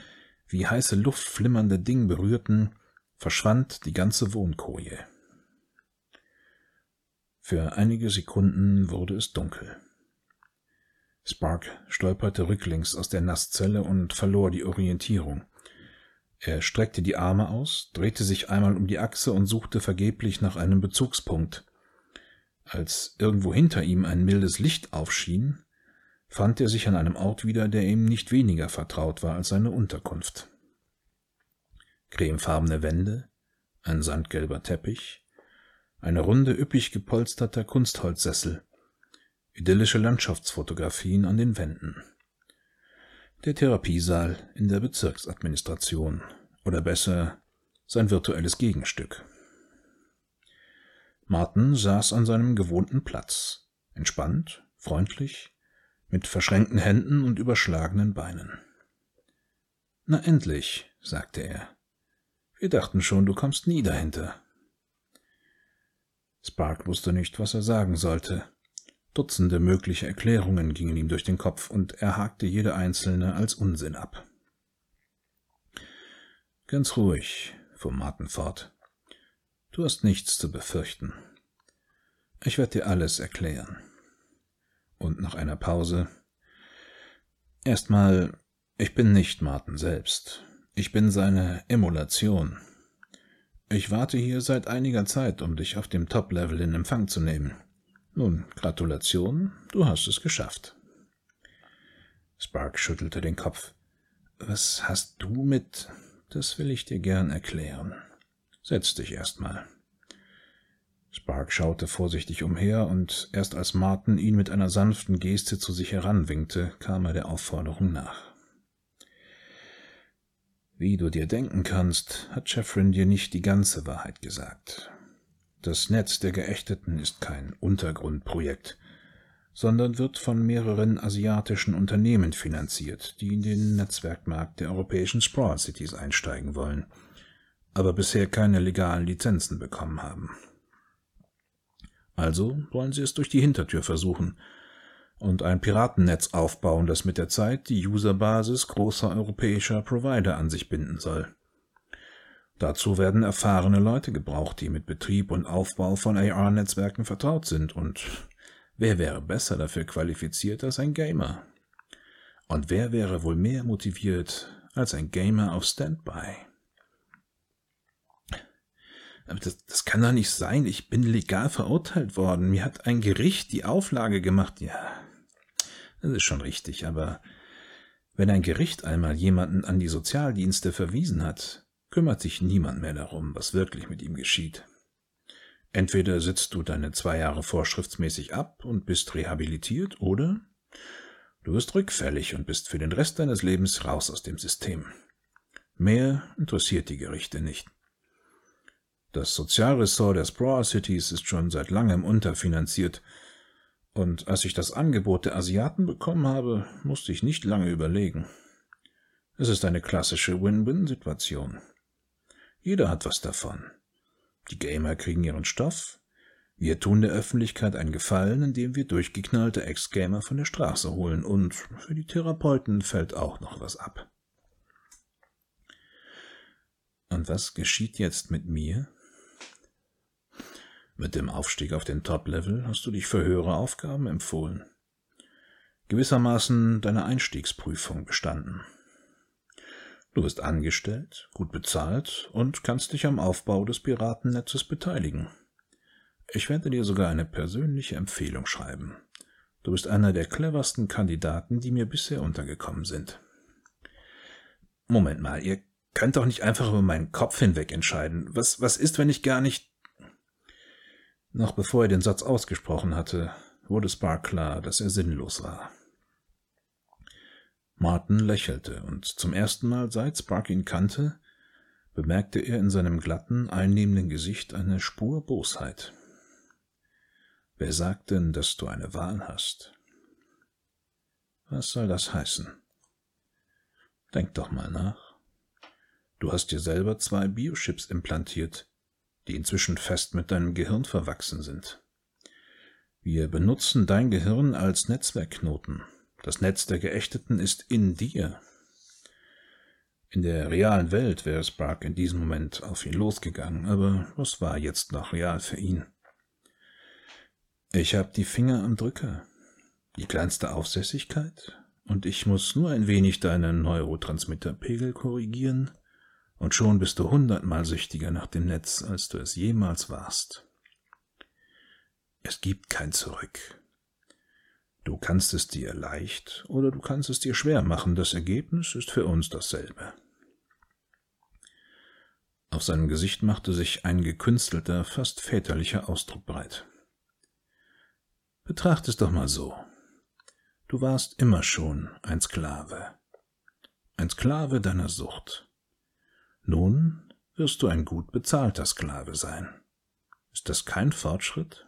wie heiße Luft flimmernde Ding berührten, verschwand die ganze Wohnkoje. Für einige Sekunden wurde es dunkel. Spark stolperte rücklings aus der Nasszelle und verlor die Orientierung. Er streckte die Arme aus, drehte sich einmal um die Achse und suchte vergeblich nach einem Bezugspunkt. Als irgendwo hinter ihm ein mildes Licht aufschien, fand er sich an einem Ort wieder, der ihm nicht weniger vertraut war als seine Unterkunft. Cremefarbene Wände, ein sandgelber Teppich, eine Runde üppig gepolsterter Kunstholzsessel, idyllische Landschaftsfotografien an den Wänden der Therapiesaal in der Bezirksadministration oder besser sein virtuelles Gegenstück. Martin saß an seinem gewohnten Platz, entspannt, freundlich, mit verschränkten Händen und überschlagenen Beinen. Na endlich, sagte er. Wir dachten schon, du kommst nie dahinter. Spark wusste nicht, was er sagen sollte. Dutzende mögliche Erklärungen gingen ihm durch den Kopf, und er hakte jede einzelne als Unsinn ab. Ganz ruhig, fuhr Martin fort. Du hast nichts zu befürchten. Ich werde dir alles erklären. Und nach einer Pause Erstmal, ich bin nicht Martin selbst. Ich bin seine Emulation. Ich warte hier seit einiger Zeit, um dich auf dem Top-Level in Empfang zu nehmen. Nun, Gratulation, du hast es geschafft. Spark schüttelte den Kopf. Was hast du mit? Das will ich dir gern erklären. Setz dich erstmal. Spark schaute vorsichtig umher, und erst als Martin ihn mit einer sanften Geste zu sich heranwinkte, kam er der Aufforderung nach. Wie du dir denken kannst, hat Jeffrin dir nicht die ganze Wahrheit gesagt. Das Netz der Geächteten ist kein Untergrundprojekt, sondern wird von mehreren asiatischen Unternehmen finanziert, die in den Netzwerkmarkt der europäischen Sprawl Cities einsteigen wollen, aber bisher keine legalen Lizenzen bekommen haben. Also wollen sie es durch die Hintertür versuchen und ein Piratennetz aufbauen, das mit der Zeit die Userbasis großer europäischer Provider an sich binden soll. Dazu werden erfahrene Leute gebraucht, die mit Betrieb und Aufbau von AR-Netzwerken vertraut sind und Wer wäre besser dafür qualifiziert als ein Gamer? Und wer wäre wohl mehr motiviert als ein Gamer auf Standby? Das, das kann doch nicht sein. Ich bin legal verurteilt worden. Mir hat ein Gericht die Auflage gemacht. Ja, das ist schon richtig, aber wenn ein Gericht einmal jemanden an die Sozialdienste verwiesen hat, kümmert sich niemand mehr darum, was wirklich mit ihm geschieht. Entweder sitzt du deine zwei Jahre vorschriftsmäßig ab und bist rehabilitiert, oder du wirst rückfällig und bist für den Rest deines Lebens raus aus dem System. Mehr interessiert die Gerichte nicht. Das Sozialressort der Sprawl Cities ist schon seit langem unterfinanziert, und als ich das Angebot der Asiaten bekommen habe, musste ich nicht lange überlegen. Es ist eine klassische Win-Win-Situation. Jeder hat was davon. Die Gamer kriegen ihren Stoff. Wir tun der Öffentlichkeit einen Gefallen, indem wir durchgeknallte Ex-Gamer von der Straße holen. Und für die Therapeuten fällt auch noch was ab. Und was geschieht jetzt mit mir? Mit dem Aufstieg auf den Top-Level hast du dich für höhere Aufgaben empfohlen. Gewissermaßen deine Einstiegsprüfung bestanden. Du bist angestellt, gut bezahlt und kannst dich am Aufbau des Piratennetzes beteiligen. Ich werde dir sogar eine persönliche Empfehlung schreiben. Du bist einer der cleversten Kandidaten, die mir bisher untergekommen sind. Moment mal, ihr könnt doch nicht einfach über meinen Kopf hinweg entscheiden. Was, was ist, wenn ich gar nicht. Noch bevor er den Satz ausgesprochen hatte, wurde Spark klar, dass er sinnlos war. Martin lächelte, und zum ersten Mal seit Spark ihn kannte, bemerkte er in seinem glatten, einnehmenden Gesicht eine Spur Bosheit. Wer sagt denn, dass du eine Wahl hast? Was soll das heißen? Denk doch mal nach. Du hast dir selber zwei Biochips implantiert, die inzwischen fest mit deinem Gehirn verwachsen sind. Wir benutzen dein Gehirn als Netzwerkknoten, das Netz der Geächteten ist in dir. In der realen Welt wäre Spark in diesem Moment auf ihn losgegangen, aber was war jetzt noch real für ihn? Ich habe die Finger am Drücker, die kleinste Aufsässigkeit, und ich muss nur ein wenig deinen Neurotransmitterpegel korrigieren, und schon bist du hundertmal süchtiger nach dem Netz, als du es jemals warst. Es gibt kein Zurück. Du kannst es dir leicht oder du kannst es dir schwer machen, das Ergebnis ist für uns dasselbe. Auf seinem Gesicht machte sich ein gekünstelter, fast väterlicher Ausdruck breit. Betracht es doch mal so. Du warst immer schon ein Sklave. Ein Sklave deiner Sucht. Nun wirst du ein gut bezahlter Sklave sein. Ist das kein Fortschritt?